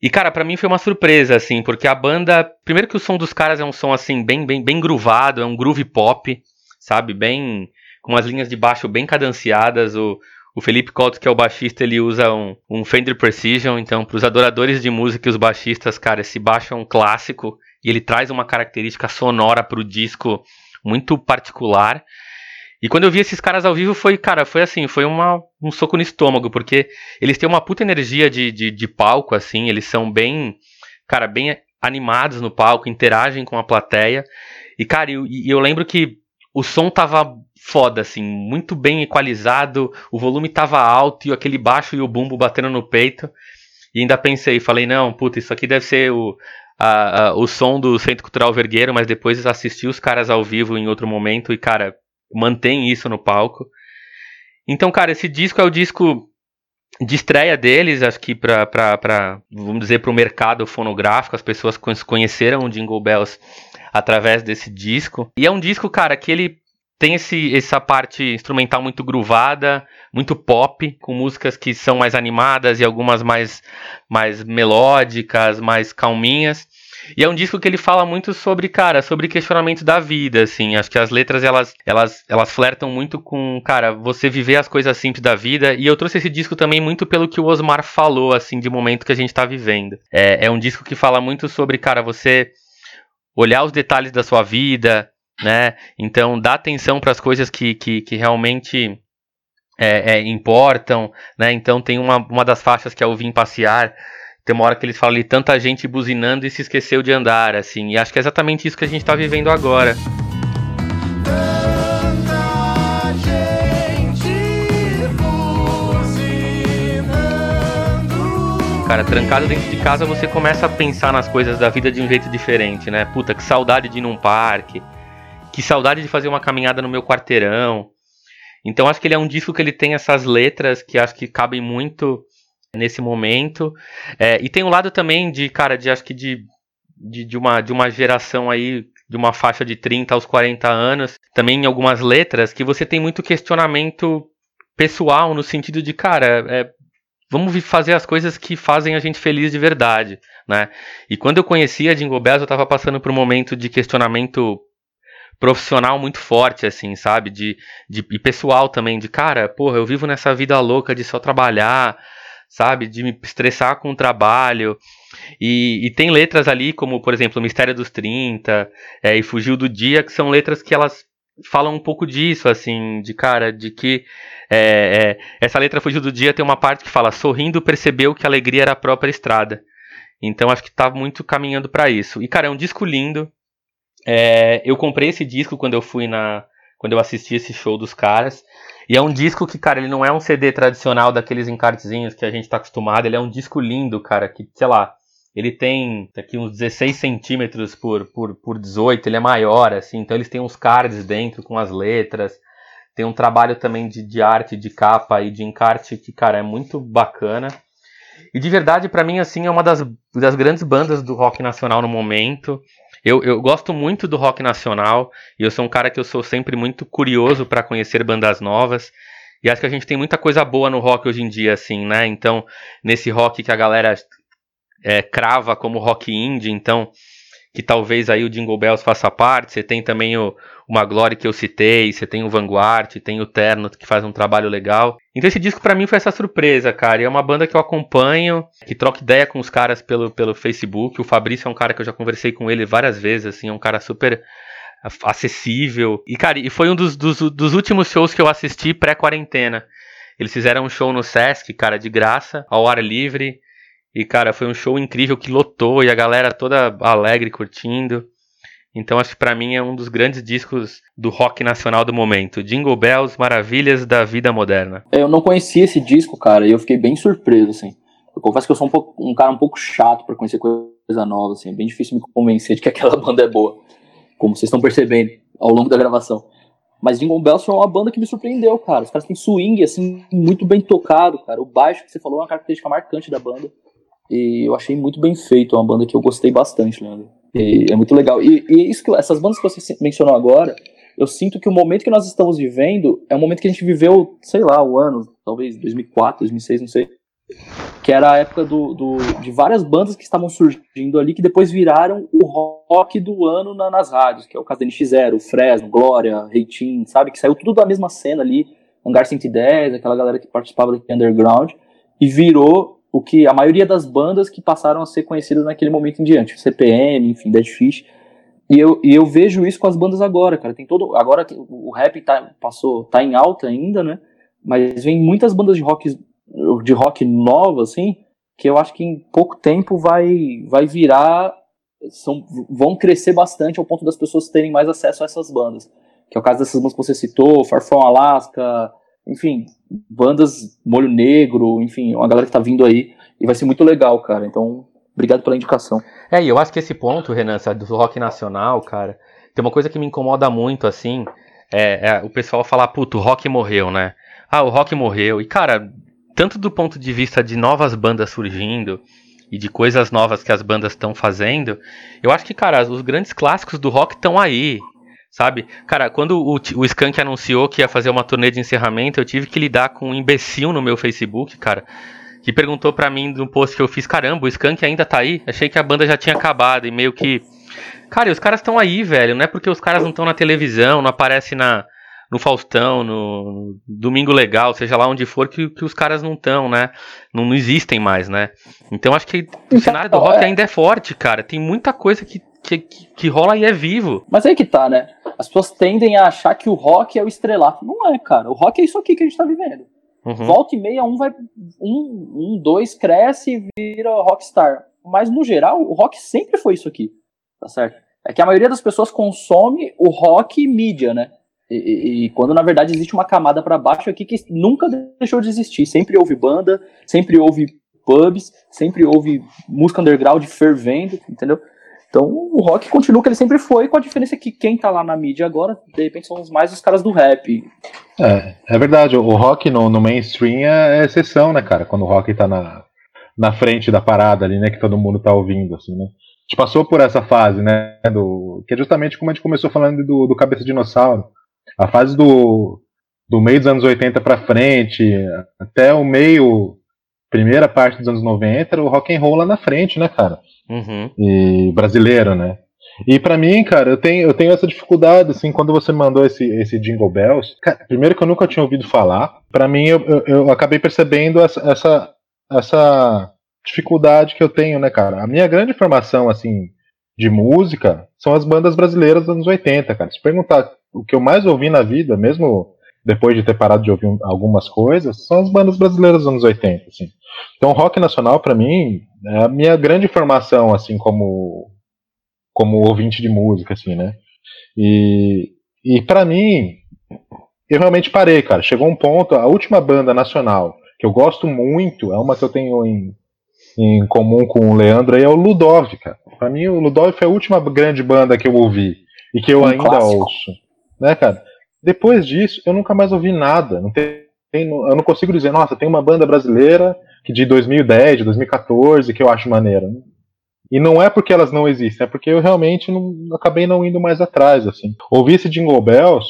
Speaker 1: E, cara, para mim foi uma surpresa, assim, porque a banda. Primeiro que o som dos caras é um som, assim, bem, bem, bem groovado, é um groove pop, sabe? Bem. com umas linhas de baixo bem cadenciadas. O, o Felipe Couto, que é o baixista, ele usa um, um Fender Precision. Então, para os adoradores de música e os baixistas, cara, esse baixo é um clássico e ele traz uma característica sonora pro disco muito particular. E quando eu vi esses caras ao vivo, foi, cara, foi assim, foi uma, um soco no estômago, porque eles têm uma puta energia de, de, de palco, assim, eles são bem, cara, bem animados no palco, interagem com a plateia. E, cara, eu, eu lembro que o som tava foda, assim, muito bem equalizado, o volume tava alto e aquele baixo e o bumbo batendo no peito. E ainda pensei, falei, não, puta, isso aqui deve ser o, a, a, o som do Centro Cultural Vergueiro, mas depois assisti os caras ao vivo em outro momento e, cara, mantém isso no palco. Então, cara, esse disco é o disco de estreia deles, acho que para, vamos dizer, para o mercado fonográfico, as pessoas conheceram o Jingle Bells através desse disco. E é um disco, cara, que ele tem esse, essa parte instrumental muito groovada, muito pop, com músicas que são mais animadas e algumas mais, mais melódicas, mais calminhas. E é um disco que ele fala muito sobre, cara, sobre questionamento da vida, assim. Acho que as letras, elas, elas, elas flertam muito com, cara, você viver as coisas simples da vida. E eu trouxe esse disco também muito pelo que o Osmar falou, assim, de momento que a gente tá vivendo. É, é um disco que fala muito sobre, cara, você olhar os detalhes da sua vida, né? Então, dá atenção para as coisas que, que, que realmente é, é, importam, né? Então, tem uma, uma das faixas que é o Vim Passear tem uma hora que eles falam ali, tanta gente buzinando e se esqueceu de andar, assim. E acho que é exatamente isso que a gente está vivendo agora. Cara, trancado dentro de casa você começa a pensar nas coisas da vida de um jeito diferente, né? Puta, que saudade de ir num parque. Que saudade de fazer uma caminhada no meu quarteirão. Então acho que ele é um disco que ele tem essas letras que acho que cabem muito nesse momento. É, e tem um lado também de, cara, de acho que de, de, de, uma, de uma geração aí, de uma faixa de 30 aos 40 anos, também em algumas letras, que você tem muito questionamento pessoal, no sentido de, cara, é, vamos fazer as coisas que fazem a gente feliz de verdade, né? E quando eu conhecia a Jingle Bells, eu estava passando por um momento de questionamento profissional muito forte, assim, sabe? De, de, e pessoal também, de cara, porra, eu vivo nessa vida louca de só trabalhar, sabe? De me estressar com o trabalho. E, e tem letras ali, como por exemplo, Mistério dos 30 é, e Fugiu do Dia, que são letras que elas falam um pouco disso, assim, de cara, de que é, é, essa letra Fugiu do Dia tem uma parte que fala: sorrindo percebeu que a alegria era a própria estrada. Então acho que tá muito caminhando para isso. E cara, é um disco lindo. É, eu comprei esse disco quando eu fui na. Quando eu assisti esse show dos caras. E é um disco que, cara, ele não é um CD tradicional daqueles encartezinhos que a gente tá acostumado. Ele é um disco lindo, cara, que, sei lá, ele tem aqui uns 16 centímetros por, por, por 18, ele é maior, assim. Então eles têm uns cards dentro com as letras. Tem um trabalho também de, de arte, de capa e de encarte que, cara, é muito bacana. E de verdade, para mim, assim, é uma das, das grandes bandas do rock nacional no momento. Eu, eu gosto muito do rock nacional e eu sou um cara que eu sou sempre muito curioso para conhecer bandas novas. E acho que a gente tem muita coisa boa no rock hoje em dia, assim, né? Então, nesse rock que a galera é, crava como rock indie, então, que talvez aí o Jingle Bells faça parte. Você tem também o, uma Glória que eu citei, você tem o Vanguard, tem o Terno que faz um trabalho legal. Então esse disco para mim foi essa surpresa, cara. E é uma banda que eu acompanho, que troca ideia com os caras pelo, pelo Facebook. O Fabrício é um cara que eu já conversei com ele várias vezes, assim, é um cara super acessível. E, cara, e foi um dos, dos, dos últimos shows que eu assisti pré-quarentena. Eles fizeram um show no Sesc, cara, de graça, ao ar livre. E, cara, foi um show incrível que lotou e a galera toda alegre, curtindo. Então acho que para mim é um dos grandes discos do rock nacional do momento. Jingle Bells, Maravilhas da Vida Moderna.
Speaker 3: Eu não conhecia esse disco, cara, e eu fiquei bem surpreso, assim. Eu confesso que eu sou um, pouco, um cara um pouco chato para conhecer coisa nova, assim. É bem difícil me convencer de que aquela banda é boa. Como vocês estão percebendo ao longo da gravação. Mas Jingle Bells foi uma banda que me surpreendeu, cara. Os caras têm swing, assim, muito bem tocado, cara. O baixo que você falou é uma característica marcante da banda. E eu achei muito bem feito, é uma banda que eu gostei bastante, Leandro. E é muito legal. E, e isso que, essas bandas que você mencionou agora, eu sinto que o momento que nós estamos vivendo é um momento que a gente viveu, sei lá, o ano, talvez 2004, 2006, não sei. Que era a época do, do, de várias bandas que estavam surgindo ali, que depois viraram o rock do ano na, nas rádios, que é o caso da NX0, Fresno, Glória, Reitin, sabe? Que saiu tudo da mesma cena ali, Hangar 110, aquela galera que participava do underground, e virou o que a maioria das bandas que passaram a ser conhecidas naquele momento em diante, CPM, enfim, Dead Fish. E eu, e eu vejo isso com as bandas agora, cara. Tem todo. Agora o rap tá, passou, tá em alta ainda, né? Mas vem muitas bandas de rock, de rock nova, assim, que eu acho que em pouco tempo vai, vai virar. São, vão crescer bastante ao ponto das pessoas terem mais acesso a essas bandas. Que é o caso dessas bandas que você citou, Far From Alaska, enfim, bandas Molho Negro, enfim, uma galera que tá vindo aí e vai ser muito legal, cara. Então, obrigado pela indicação.
Speaker 1: É, e eu acho que esse ponto, Renan, do rock nacional, cara, tem uma coisa que me incomoda muito, assim, é, é o pessoal falar, puto, o rock morreu, né? Ah, o rock morreu. E, cara, tanto do ponto de vista de novas bandas surgindo e de coisas novas que as bandas estão fazendo, eu acho que, cara, os grandes clássicos do rock estão aí sabe? Cara, quando o, o Skank anunciou que ia fazer uma turnê de encerramento, eu tive que lidar com um imbecil no meu Facebook, cara, que perguntou para mim no post que eu fiz, caramba, o Skank ainda tá aí? Achei que a banda já tinha acabado e meio que... Cara, os caras estão aí, velho, não é porque os caras não estão na televisão, não aparecem na, no Faustão, no, Domingo Legal, seja lá onde for, que, que os caras não estão, né? Não, não, existem mais, né? Então acho que o então, cenário do rock é. ainda é forte, cara. Tem muita coisa que, que, que, rola e é vivo.
Speaker 3: Mas aí que tá, né? As pessoas tendem a achar que o rock é o estrelato. Não é, cara. O rock é isso aqui que a gente tá vivendo. Uhum. Volta e meia, um vai. Um, um, dois cresce e vira rockstar. Mas no geral, o rock sempre foi isso aqui. Tá certo? É que a maioria das pessoas consome o rock mídia, né? E, e, e, quando na verdade existe uma camada para baixo aqui que nunca deixou de existir. Sempre houve banda, sempre houve pubs, sempre houve música underground fervendo, entendeu? Então o rock continua o que ele sempre foi, com a diferença que quem tá lá na mídia agora, de repente, são mais os caras do rap.
Speaker 2: É, é verdade, o rock no, no mainstream é, é exceção, né, cara? Quando o rock tá na, na frente da parada ali, né, que todo mundo tá ouvindo, assim, né? A gente passou por essa fase, né, do, que é justamente como a gente começou falando do, do Cabeça Dinossauro. A fase do, do meio dos anos 80 para frente, até o meio, primeira parte dos anos 90, era o rock and roll lá na frente, né, cara? Uhum. E brasileiro, né? E para mim, cara, eu tenho, eu tenho essa dificuldade, assim, quando você mandou esse, esse Jingle Bells. Cara, primeiro que eu nunca tinha ouvido falar, para mim eu, eu, eu, acabei percebendo essa, essa, essa dificuldade que eu tenho, né, cara? A minha grande formação, assim, de música são as bandas brasileiras dos anos 80, cara. Se perguntar o que eu mais ouvi na vida, mesmo depois de ter parado de ouvir algumas coisas, são as bandas brasileiras dos anos 80, assim. Então, rock nacional, para mim, a minha grande formação, assim, como, como ouvinte de música, assim, né? E, e para mim, eu realmente parei, cara. Chegou um ponto, a última banda nacional que eu gosto muito, é uma que eu tenho em, em comum com o Leandro, aí é o Ludov, cara. Pra mim, o Ludov foi a última grande banda que eu ouvi e que eu um ainda clássico. ouço. Né, cara? Depois disso, eu nunca mais ouvi nada. Não tem, eu não consigo dizer, nossa, tem uma banda brasileira que de 2010, de 2014, que eu acho maneira. E não é porque elas não existem, é porque eu realmente não, acabei não indo mais atrás, assim. Ouvi esse Jingle Bells,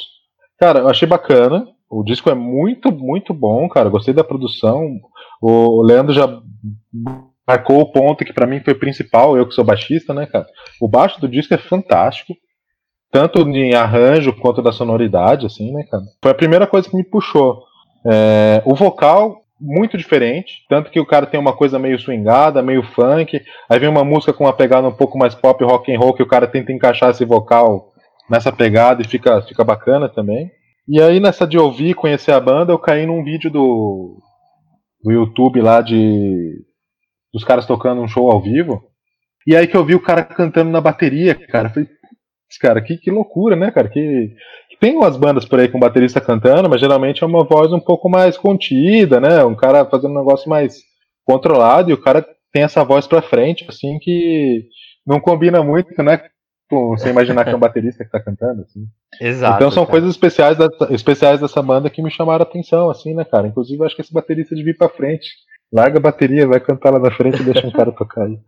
Speaker 2: cara, eu achei bacana. O disco é muito, muito bom, cara. Gostei da produção. O Leandro já marcou o ponto que para mim foi principal, eu que sou baixista, né, cara? O baixo do disco é fantástico. Tanto em arranjo quanto da sonoridade, assim, né, cara? Foi a primeira coisa que me puxou. É, o vocal muito diferente, tanto que o cara tem uma coisa meio swingada, meio funk, aí vem uma música com uma pegada um pouco mais pop rock and roll que o cara tenta encaixar esse vocal nessa pegada e fica, fica bacana também. E aí nessa de ouvir, conhecer a banda, eu caí num vídeo do, do YouTube lá de dos caras tocando um show ao vivo. E aí que eu vi o cara cantando na bateria, cara, falei, cara, que, que loucura, né, cara? Que, tem umas bandas por aí com baterista cantando, mas geralmente é uma voz um pouco mais contida, né? Um cara fazendo um negócio mais controlado e o cara tem essa voz pra frente, assim, que não combina muito, né? Com você imaginar que é um baterista que tá cantando, assim.
Speaker 1: Exato.
Speaker 2: Então são
Speaker 1: cara.
Speaker 2: coisas especiais, da, especiais dessa banda que me chamaram a atenção, assim, né, cara? Inclusive, eu acho que esse baterista devia ir pra frente. Larga a bateria, vai cantar lá na frente e deixa um cara tocar aí.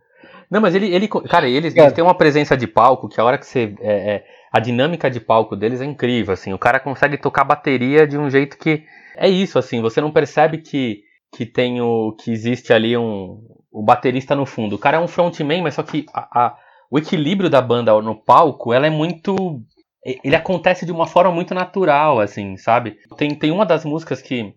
Speaker 1: Não, mas ele, ele cara, eles,
Speaker 2: Cara.
Speaker 1: eles têm uma presença de palco que a hora que você. é, é, a dinâmica de palco deles é incrível, assim. O cara consegue tocar bateria de um jeito que. É isso, assim, você não percebe que, que tem o. que existe ali um. O baterista no fundo. O cara é um frontman, mas só que a, a- o equilíbrio da banda no palco, ela é muito. Ele acontece de uma forma muito natural, assim, sabe? Tem, tem uma das músicas que.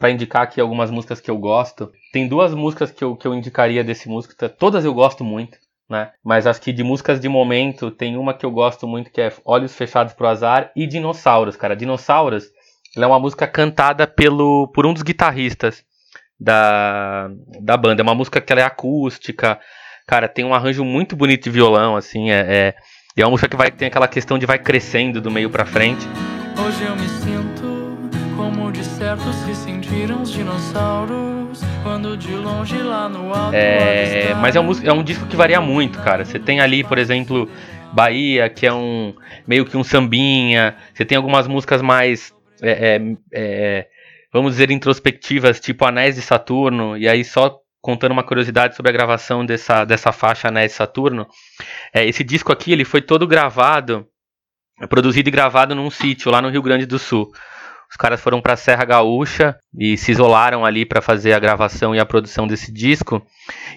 Speaker 1: Pra indicar aqui algumas músicas que eu gosto. Tem duas músicas que eu, que eu indicaria desse músico. Todas eu gosto muito, né? Mas acho que de músicas de momento, tem uma que eu gosto muito que é Olhos Fechados pro Azar e Dinossauros, cara. Dinossauros, é uma música cantada pelo, por um dos guitarristas da, da banda. É uma música que ela é acústica, cara, tem um arranjo muito bonito de violão, assim, é, é, e é uma música que vai tem aquela questão de vai crescendo do meio pra frente.
Speaker 4: Hoje eu me sinto como de certos se sentiram os dinossauros quando de longe lá no alto
Speaker 1: É, mas é um, é um disco que varia muito, cara. Você tem ali, por exemplo, Bahia, que é um meio que um sambinha. Você tem algumas músicas mais, é, é, é, vamos dizer, introspectivas, tipo Anéis de Saturno. E aí, só contando uma curiosidade sobre a gravação dessa, dessa faixa Anéis de Saturno. É, esse disco aqui, ele foi todo gravado, produzido e gravado num sítio lá no Rio Grande do Sul. Os caras foram pra Serra Gaúcha e se isolaram ali pra fazer a gravação e a produção desse disco.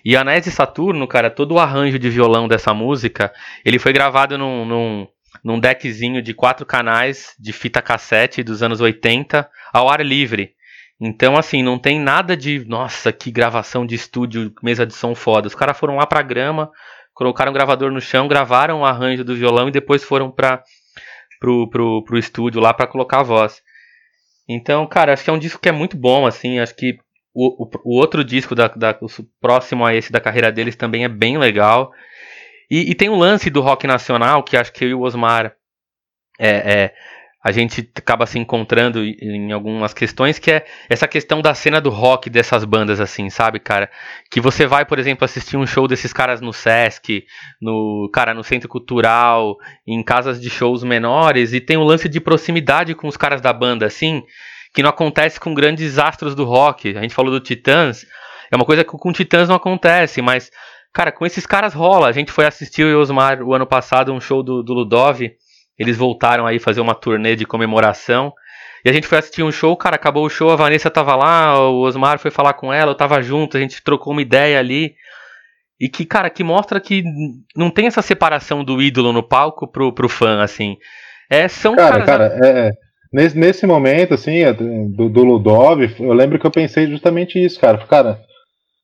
Speaker 1: E Anéis de Saturno, cara, todo o arranjo de violão dessa música, ele foi gravado num, num, num deckzinho de quatro canais de fita cassete dos anos 80 ao ar livre. Então, assim, não tem nada de, nossa, que gravação de estúdio, mesa de som foda. Os caras foram lá pra grama, colocaram o gravador no chão, gravaram o arranjo do violão e depois foram para pro, pro, pro estúdio lá para colocar a voz. Então, cara, acho que é um disco que é muito bom, assim, acho que o, o, o outro disco da, da- próximo a esse da carreira deles também é bem legal. E, e tem o lance do rock nacional, que acho que eu e o Osmar é, é, a gente acaba se encontrando em- algumas questões, que é essa questão da cena do rock dessas bandas, assim, sabe, cara? Que você vai, por exemplo, assistir um show desses caras no Sesc, no, cara, no Centro Cultural, em casas de shows menores, e tem um lance de proximidade com os caras da banda, assim, que não acontece com grandes astros do rock. A gente falou do Titãs, é uma coisa que com Titãs não acontece, mas, cara, com esses caras rola. A gente foi assistir o Osmar o ano passado um show do, do Ludov, eles voltaram aí fazer uma turnê de comemoração. E a gente foi assistir um show, cara, acabou o show, a Vanessa tava lá, o Osmar foi falar com ela, eu tava junto, a gente trocou uma ideia ali. E que, cara, que mostra que não tem essa separação do ídolo no palco pro, pro fã, assim. É, são
Speaker 2: Cara,
Speaker 1: caras.
Speaker 2: cara, é, é, nesse, nesse momento, assim, é, do, do Ludov, eu lembro que eu pensei justamente isso, cara. Cara,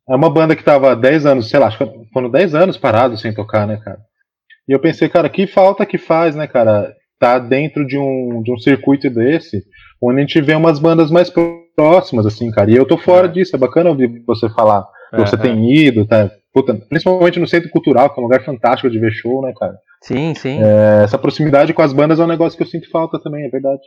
Speaker 2: é uma banda que tava 10 anos, sei lá, acho que foram 10 anos parados sem tocar, né, cara? E eu pensei, cara, que falta que faz, né, cara? Tá dentro de um, de um circuito desse, onde a gente vê umas bandas mais próximas, assim, cara. E eu tô fora
Speaker 1: É.
Speaker 2: disso, é bacana ouvir você falar que
Speaker 1: É,
Speaker 2: você
Speaker 1: é.
Speaker 2: tem ido, tá? Puta, principalmente no centro cultural, que é um lugar fantástico de ver show, né, cara?
Speaker 1: Sim, sim.
Speaker 2: É, essa proximidade com as bandas é um negócio que eu sinto falta também, é verdade.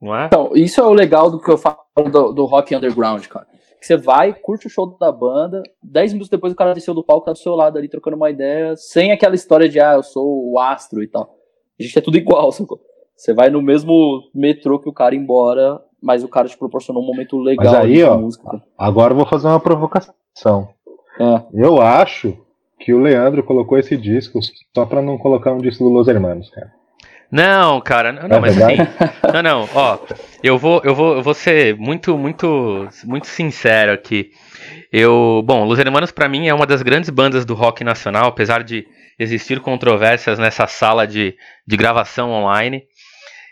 Speaker 1: Não é?
Speaker 3: Então, isso é o legal do que eu falo do, do rock underground, cara. Que você vai, curte o show da banda, 10 minutos depois o cara desceu do palco, tá do seu lado ali trocando uma ideia, sem aquela história de, ah, eu sou o astro e tal. A gente é tudo igual, sacou? Você vai no mesmo metrô que o cara embora, mas o cara te proporcionou um momento legal
Speaker 2: Mas aí, ó,
Speaker 3: música.
Speaker 2: Agora eu vou fazer uma provocação.
Speaker 3: É.
Speaker 2: Eu acho que o Leandro colocou esse disco só pra não colocar um disco do Los Hermanos, cara.
Speaker 1: Não, cara, não, não,
Speaker 2: É
Speaker 1: mas
Speaker 2: verdade?
Speaker 1: assim, não, não, ó, eu vou, eu vou, eu vou ser muito, muito, muito sincero aqui. Eu, bom, Los Hermanos pra mim é uma das grandes bandas do rock nacional, apesar de existir controvérsias nessa sala de, de gravação online.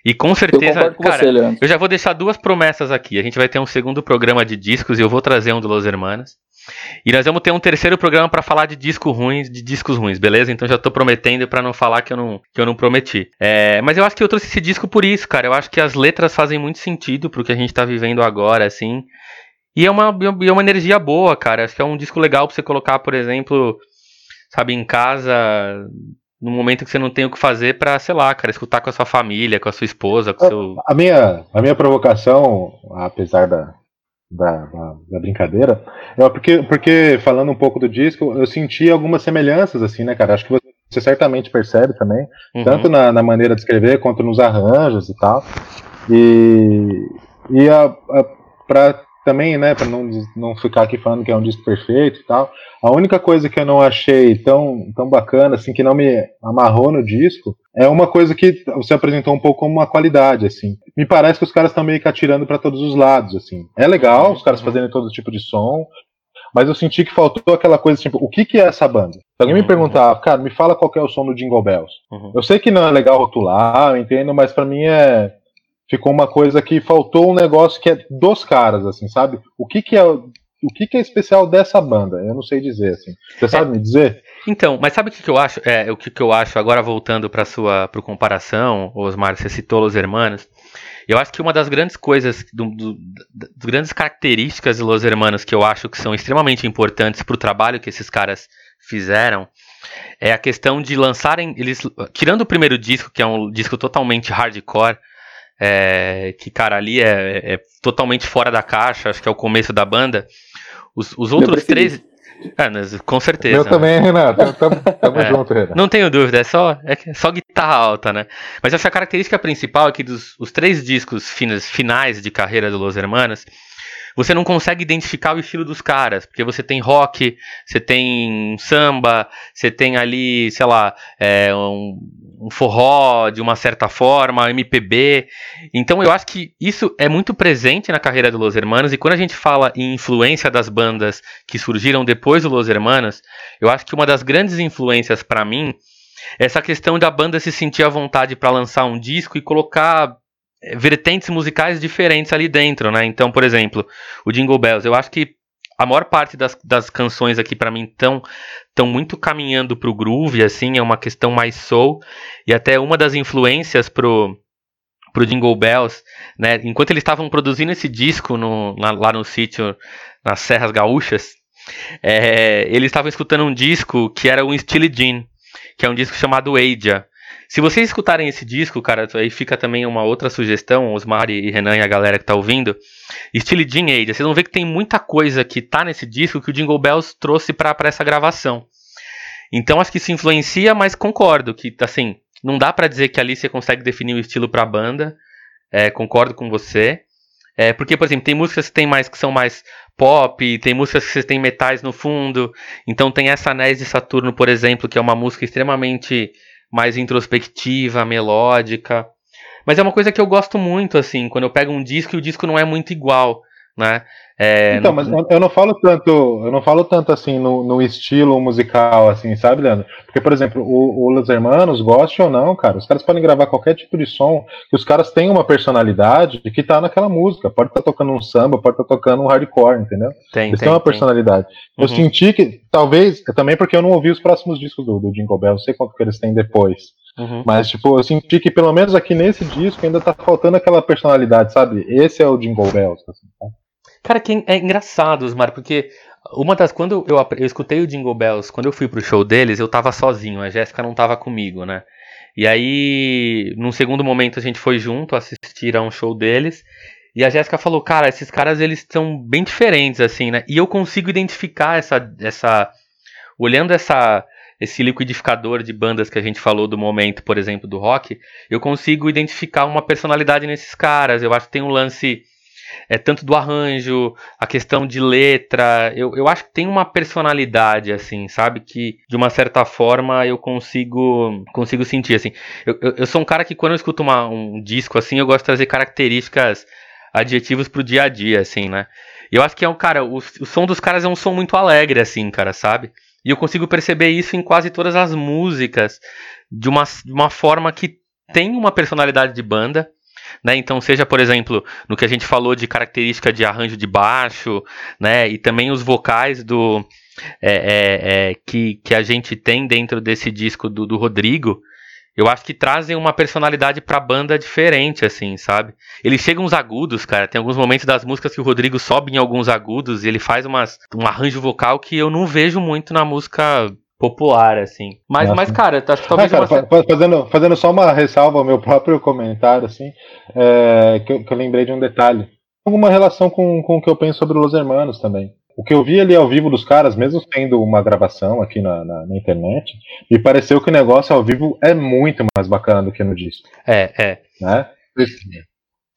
Speaker 1: E com
Speaker 3: Eu
Speaker 1: certeza,
Speaker 3: concordo com
Speaker 1: cara,
Speaker 3: você,
Speaker 1: eu já vou deixar duas promessas aqui. A gente vai ter um segundo programa de discos e eu vou trazer um do Los Hermanos. E nós vamos ter um terceiro programa pra falar de disco ruins, de discos ruins, beleza? Então já tô prometendo pra não falar que eu não, que eu não prometi. É, mas eu acho que eu trouxe esse disco por isso, cara. Eu acho que as letras fazem muito sentido pro que a gente tá vivendo agora, assim. E é uma, e é uma energia boa, cara. Acho que é um disco legal pra você colocar, por exemplo, sabe, em casa, no momento que você não tem o que fazer pra, sei lá, cara, escutar com a sua família, com a sua esposa, com o seu.
Speaker 2: A minha, a minha provocação, apesar da, da, da, da brincadeira, é porque, porque falando um pouco do disco, eu senti algumas semelhanças, assim, né, cara? Acho que você certamente percebe também, uhum. tanto na, na, maneira de escrever quanto nos arranjos e tal. E, e a, a para também, né, para não, não ficar aqui falando que é um disco perfeito e tal, a única coisa que eu não achei tão, tão bacana, assim, que não me amarrou no disco, é uma coisa que você apresentou um pouco como uma qualidade, assim. Me parece que os caras estão meio que atirando para todos os lados, assim. É legal os caras fazendo todo tipo de som, mas eu senti que faltou aquela coisa, tipo, o que, que é essa banda? Se alguém me uhum. perguntar, cara, me fala qual é o som do Jingle Bells. Uhum. Eu sei que não é legal rotular, eu entendo, mas para mim é ficou uma coisa que faltou um negócio que é dos caras, assim, sabe? O que que é o que, que é especial dessa banda? Eu não sei dizer, assim. Você sabe é, me dizer?
Speaker 1: Então, mas sabe o que, que eu acho? É, o que, que eu acho, agora voltando para sua pro comparação, Osmar, você citou Los Hermanos. Eu acho que uma das grandes coisas, do, do, das grandes características de Los Hermanos que eu acho que são extremamente importantes para o trabalho que esses caras fizeram é a questão de lançarem. Eles, tirando o primeiro disco, que é um disco totalmente hardcore, é, que, cara, ali é, é, totalmente fora da caixa, acho que é o começo da banda. Os, os outros três. É, com certeza.
Speaker 2: Eu também, Renato. Tamo, tamo
Speaker 1: é,
Speaker 2: junto, Renato.
Speaker 1: Não tenho dúvida, é só, é só guitarra alta, né? Mas acho que a característica principal é que dos os três discos finais de carreira do Los Hermanos, você não consegue identificar o estilo dos caras, porque você tem rock, você tem samba, você tem ali, sei lá, é, um, um forró de uma certa forma, MPB. Então eu acho que isso é muito presente na carreira do Los Hermanos, e quando a gente fala em influência das bandas que surgiram depois do Los Hermanos, eu acho que uma das grandes influências para mim é essa questão da banda se sentir à vontade para lançar um disco e colocar vertentes musicais diferentes ali dentro, né? Então, por exemplo, o Jingle Bells, eu acho que a maior parte das, das canções aqui para mim estão tão muito caminhando pro groove, assim, é uma questão mais soul, e até uma das influências pro pro Jingle Bells, né? Enquanto eles estavam produzindo esse disco no, lá, lá no sítio, nas Serras Gaúchas, é, eles estavam escutando um disco que era o Steely Jean, que é um disco chamado Aja, se vocês escutarem esse disco, cara, aí fica também uma outra sugestão, Osmar e Renan e a galera que tá ouvindo. Estilo Jean Age, vocês vão ver que tem muita coisa que tá nesse disco que o Jingle Bells trouxe para essa gravação. Então acho que se influencia, mas concordo que, assim, não dá para dizer que ali você consegue definir o estilo pra banda. É, concordo com você. É, porque, por exemplo, tem músicas que tem mais que são mais pop, tem músicas que tem metais no fundo. Então tem essa Anéis de Saturno, por exemplo, que é uma música extremamente mais introspectiva, melódica. Mas é uma coisa que eu gosto muito, assim, quando eu pego um disco e o disco não é muito igual, né?
Speaker 2: É, então, no... mas eu não falo tanto, eu não falo tanto assim no, no, estilo musical, assim, sabe, Leandro? Porque, por exemplo, o, o Los Hermanos, goste ou não, cara, os caras podem gravar qualquer tipo de som, que os caras têm uma personalidade que tá naquela música. Pode estar tá tocando um samba, pode estar tá tocando um hardcore, entendeu?
Speaker 1: Tem,
Speaker 2: Eles
Speaker 1: tem,
Speaker 2: têm uma personalidade. Eu uhum. senti que, talvez, também porque eu não ouvi os próximos discos do, do Jingle Bell, não sei quanto que eles têm depois. Uhum. Mas, tipo, eu senti que pelo menos aqui nesse disco ainda tá faltando aquela personalidade, sabe? Esse é o Jingle Bells, assim, tá?
Speaker 1: Cara, que é engraçado, Osmar, porque uma das. Quando eu, eu escutei o Jingle Bells, quando eu fui pro show deles, eu tava sozinho, a Jéssica não tava comigo, né? E aí, num segundo momento, a gente foi junto assistir a um show deles. E a Jéssica falou, cara, esses caras eles são bem diferentes, assim, né? E eu consigo identificar essa. essa olhando essa, esse liquidificador de bandas que a gente falou do momento, por exemplo, do rock, eu consigo identificar uma personalidade nesses caras. Eu acho que tem um lance é tanto do arranjo, a questão de letra, eu, eu acho que tem uma personalidade, assim, sabe? Que de uma certa forma eu consigo consigo sentir, assim. Eu, eu, eu sou um cara que quando eu escuto uma, um disco, assim, eu gosto de trazer características, adjetivos pro dia a dia, assim, né? Eu acho que é um cara, o, o som dos caras é um som muito alegre, assim, cara, sabe? E eu consigo perceber isso em quase todas as músicas, de uma, de uma forma que tem uma personalidade de banda, né? Então, seja, por exemplo, no que a gente falou de característica de arranjo de baixo, né? E também os vocais do é, é, é, que, que a gente tem dentro desse disco do, do Rodrigo, eu acho que trazem uma personalidade pra banda diferente, assim, sabe? Eles chegam uns agudos, cara. Tem alguns momentos das músicas que o Rodrigo sobe em alguns agudos e ele faz umas, um arranjo vocal que eu não vejo muito na música popular, assim. Mas, mas cara, acho que talvez.
Speaker 2: Ah, cara, uma... fazendo, fazendo só uma ressalva ao meu próprio comentário, assim, é, que, eu, que, eu, lembrei de um detalhe. Alguma relação com, com o que eu penso sobre Los Hermanos também. O o que eu vi ali ao vivo dos caras, mesmo tendo uma gravação aqui na, na, na, internet, me pareceu que o negócio ao vivo é muito mais bacana do que no disco.
Speaker 1: É, é.
Speaker 2: Né?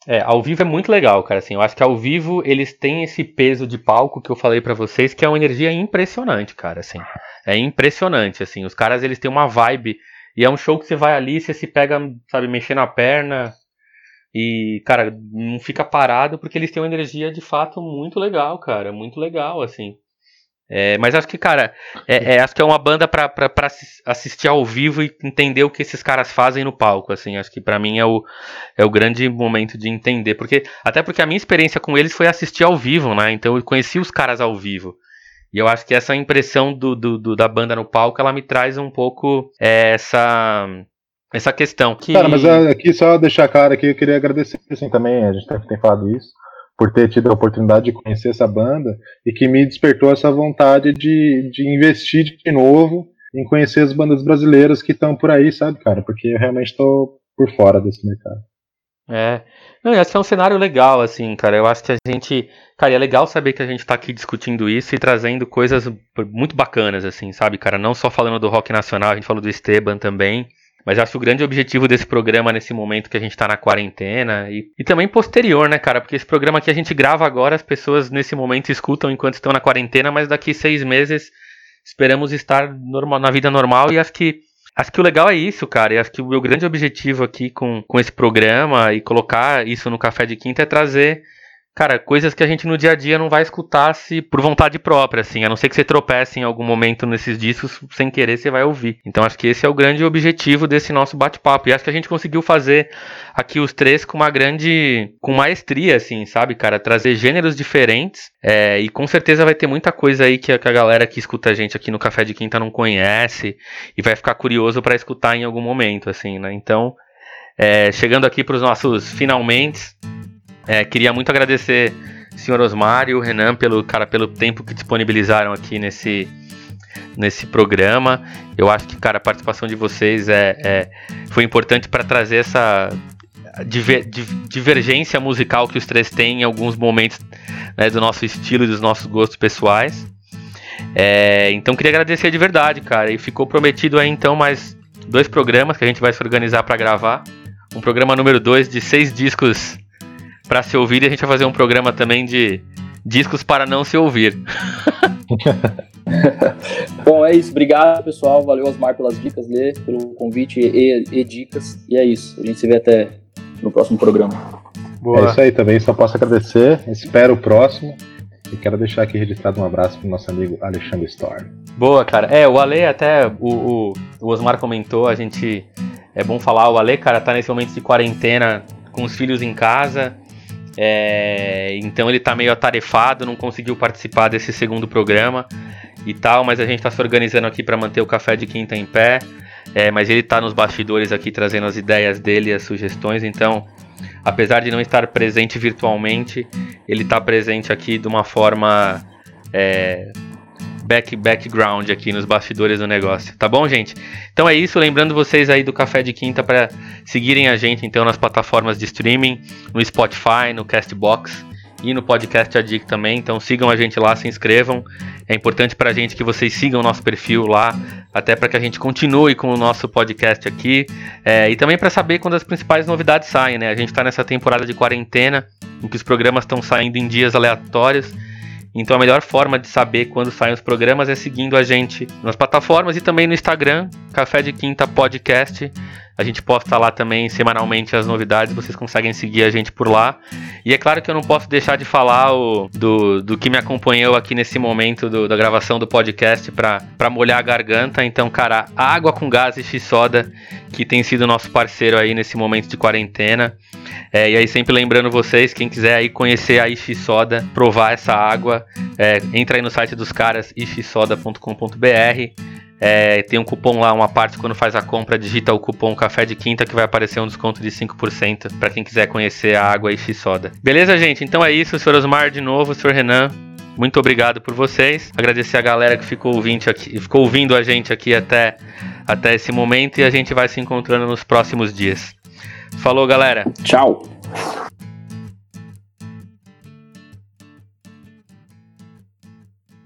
Speaker 1: É, ao vivo é muito legal, cara. Assim, eu acho que ao vivo eles têm esse peso de palco que eu falei para vocês, que é uma energia impressionante, cara. Assim, é impressionante. Assim, os caras eles têm uma vibe e é um show que você vai ali, você se pega, sabe, mexendo a perna e, cara, não fica parado porque eles têm uma energia de fato muito legal, cara, muito legal, assim. É, mas acho que, cara, é, é, acho que é uma banda pra, pra, pra, assistir ao vivo e entender o que esses caras fazem no palco, assim, acho que para mim é o, é o grande momento de entender, porque até porque a minha experiência com eles foi assistir ao vivo, né, então eu conheci os caras ao vivo, e eu acho que essa impressão do, do, do da banda no palco, ela me traz um pouco é, essa essa questão. Que...
Speaker 2: Cara, mas é, aqui só deixar claro aqui, eu queria agradecer assim, também, a gente tem falado isso, por ter tido a oportunidade de conhecer essa banda e que me despertou essa vontade de, de investir de novo em conhecer as bandas brasileiras que estão por aí, sabe, cara? Porque eu realmente estou por fora desse mercado.
Speaker 1: É. Não, acho que é um cenário legal, assim, cara. Eu acho que a gente. Cara, é legal saber que a gente tá aqui discutindo isso e trazendo coisas muito bacanas, assim, sabe, cara? Não só falando do rock nacional, a gente falou do Esteban também. Mas acho que o grande objetivo desse programa nesse momento que a gente está na quarentena e, e também posterior, né, cara? Porque esse programa que a gente grava agora, as pessoas nesse momento escutam enquanto estão na quarentena, mas daqui seis meses esperamos estar normal, na vida normal e acho que Acho que o legal é isso, cara. E acho que o meu grande objetivo aqui com, com esse programa e colocar isso no Café de Quinta é trazer cara, coisas que a gente no dia a dia não vai escutar se por vontade própria, assim, a não ser que você tropece em algum momento nesses discos, sem querer você vai ouvir. Então acho que esse é o grande objetivo desse nosso bate-papo. E acho que a gente conseguiu fazer aqui os três com uma grande, com maestria, assim, sabe, cara, trazer gêneros diferentes. É, e com certeza vai ter muita coisa aí que a, que a galera que escuta a gente aqui no Café de Quinta não conhece e vai ficar curioso para escutar em algum momento, assim, né? Então, é, chegando aqui para os nossos finalmente. É, queria muito agradecer senhor Osmar e o Renan pelo, cara, pelo tempo que disponibilizaram aqui nesse, nesse programa. Eu acho que, cara, a participação de vocês é, é foi importante para trazer essa diver, divergência musical que os três têm em alguns momentos né, do nosso estilo e dos nossos gostos pessoais. É, então queria agradecer de verdade, cara. E ficou prometido aí então mais dois programas que a gente vai se organizar para gravar. Um programa número dois de seis discos para se ouvir e a gente vai fazer um programa também de discos para não se ouvir.
Speaker 3: Bom, é isso. Obrigado, pessoal. Valeu, Osmar, pelas dicas, Lê, pelo convite e, e, dicas. E é isso. A gente se vê até no próximo programa.
Speaker 2: Boa. É isso aí também. Só posso agradecer. Espero o próximo. E quero deixar aqui registrado um abraço pro nosso amigo Alexandre Storm.
Speaker 1: Boa, cara. É, o Ale até, o, o, o Osmar comentou, a gente. É bom falar, o Ale, cara, tá nesse momento de quarentena com os filhos em casa. É, então ele tá meio atarefado, não conseguiu participar desse segundo programa e tal, mas a gente tá se organizando aqui para manter o café de quinta em pé. É, mas ele tá nos bastidores aqui trazendo as ideias dele, as sugestões, então apesar de não estar presente virtualmente, ele está presente aqui de uma forma é, back, background aqui nos bastidores do negócio. Tá bom, gente? Então é isso. Lembrando vocês aí do Café de Quinta para seguirem a gente então nas plataformas de streaming, no Spotify, no Castbox e no podcast Addict também. Então sigam a gente lá, se inscrevam. É importante para a gente que vocês sigam o nosso perfil lá, até para que a gente continue com o nosso podcast aqui. É, e também para saber quando as principais novidades saem, né? A gente está nessa temporada de quarentena, em que os programas estão saindo em dias aleatórios. Então a melhor forma de saber quando saem os programas é seguindo a gente nas plataformas e também no Instagram, Café de Quinta Podcast. A gente posta lá também semanalmente as novidades, vocês conseguem seguir a gente por lá. E é claro que eu não posso deixar de falar o, do, do que me acompanhou aqui nesse momento do, da gravação do podcast para molhar a garganta. Então, cara, água com gás e x-soda, que tem sido nosso parceiro aí nesse momento de quarentena. É, e aí, sempre lembrando vocês, quem quiser aí conhecer a Ishi Soda, provar essa água, é, entra aí no site dos caras, ishisoda.com.br. É, tem um cupom lá, uma parte quando faz a compra, digita o cupom Café de Quinta que vai aparecer um desconto de 5% para quem quiser conhecer a água Ishi Soda. Beleza, gente? Então é isso, senhor Osmar de novo, senhor Renan. Muito obrigado por vocês. Agradecer a galera que ficou ouvindo, aqui, ficou ouvindo a gente aqui até, até esse momento e a gente vai se encontrando nos próximos dias. Falou, galera.
Speaker 3: Tchau.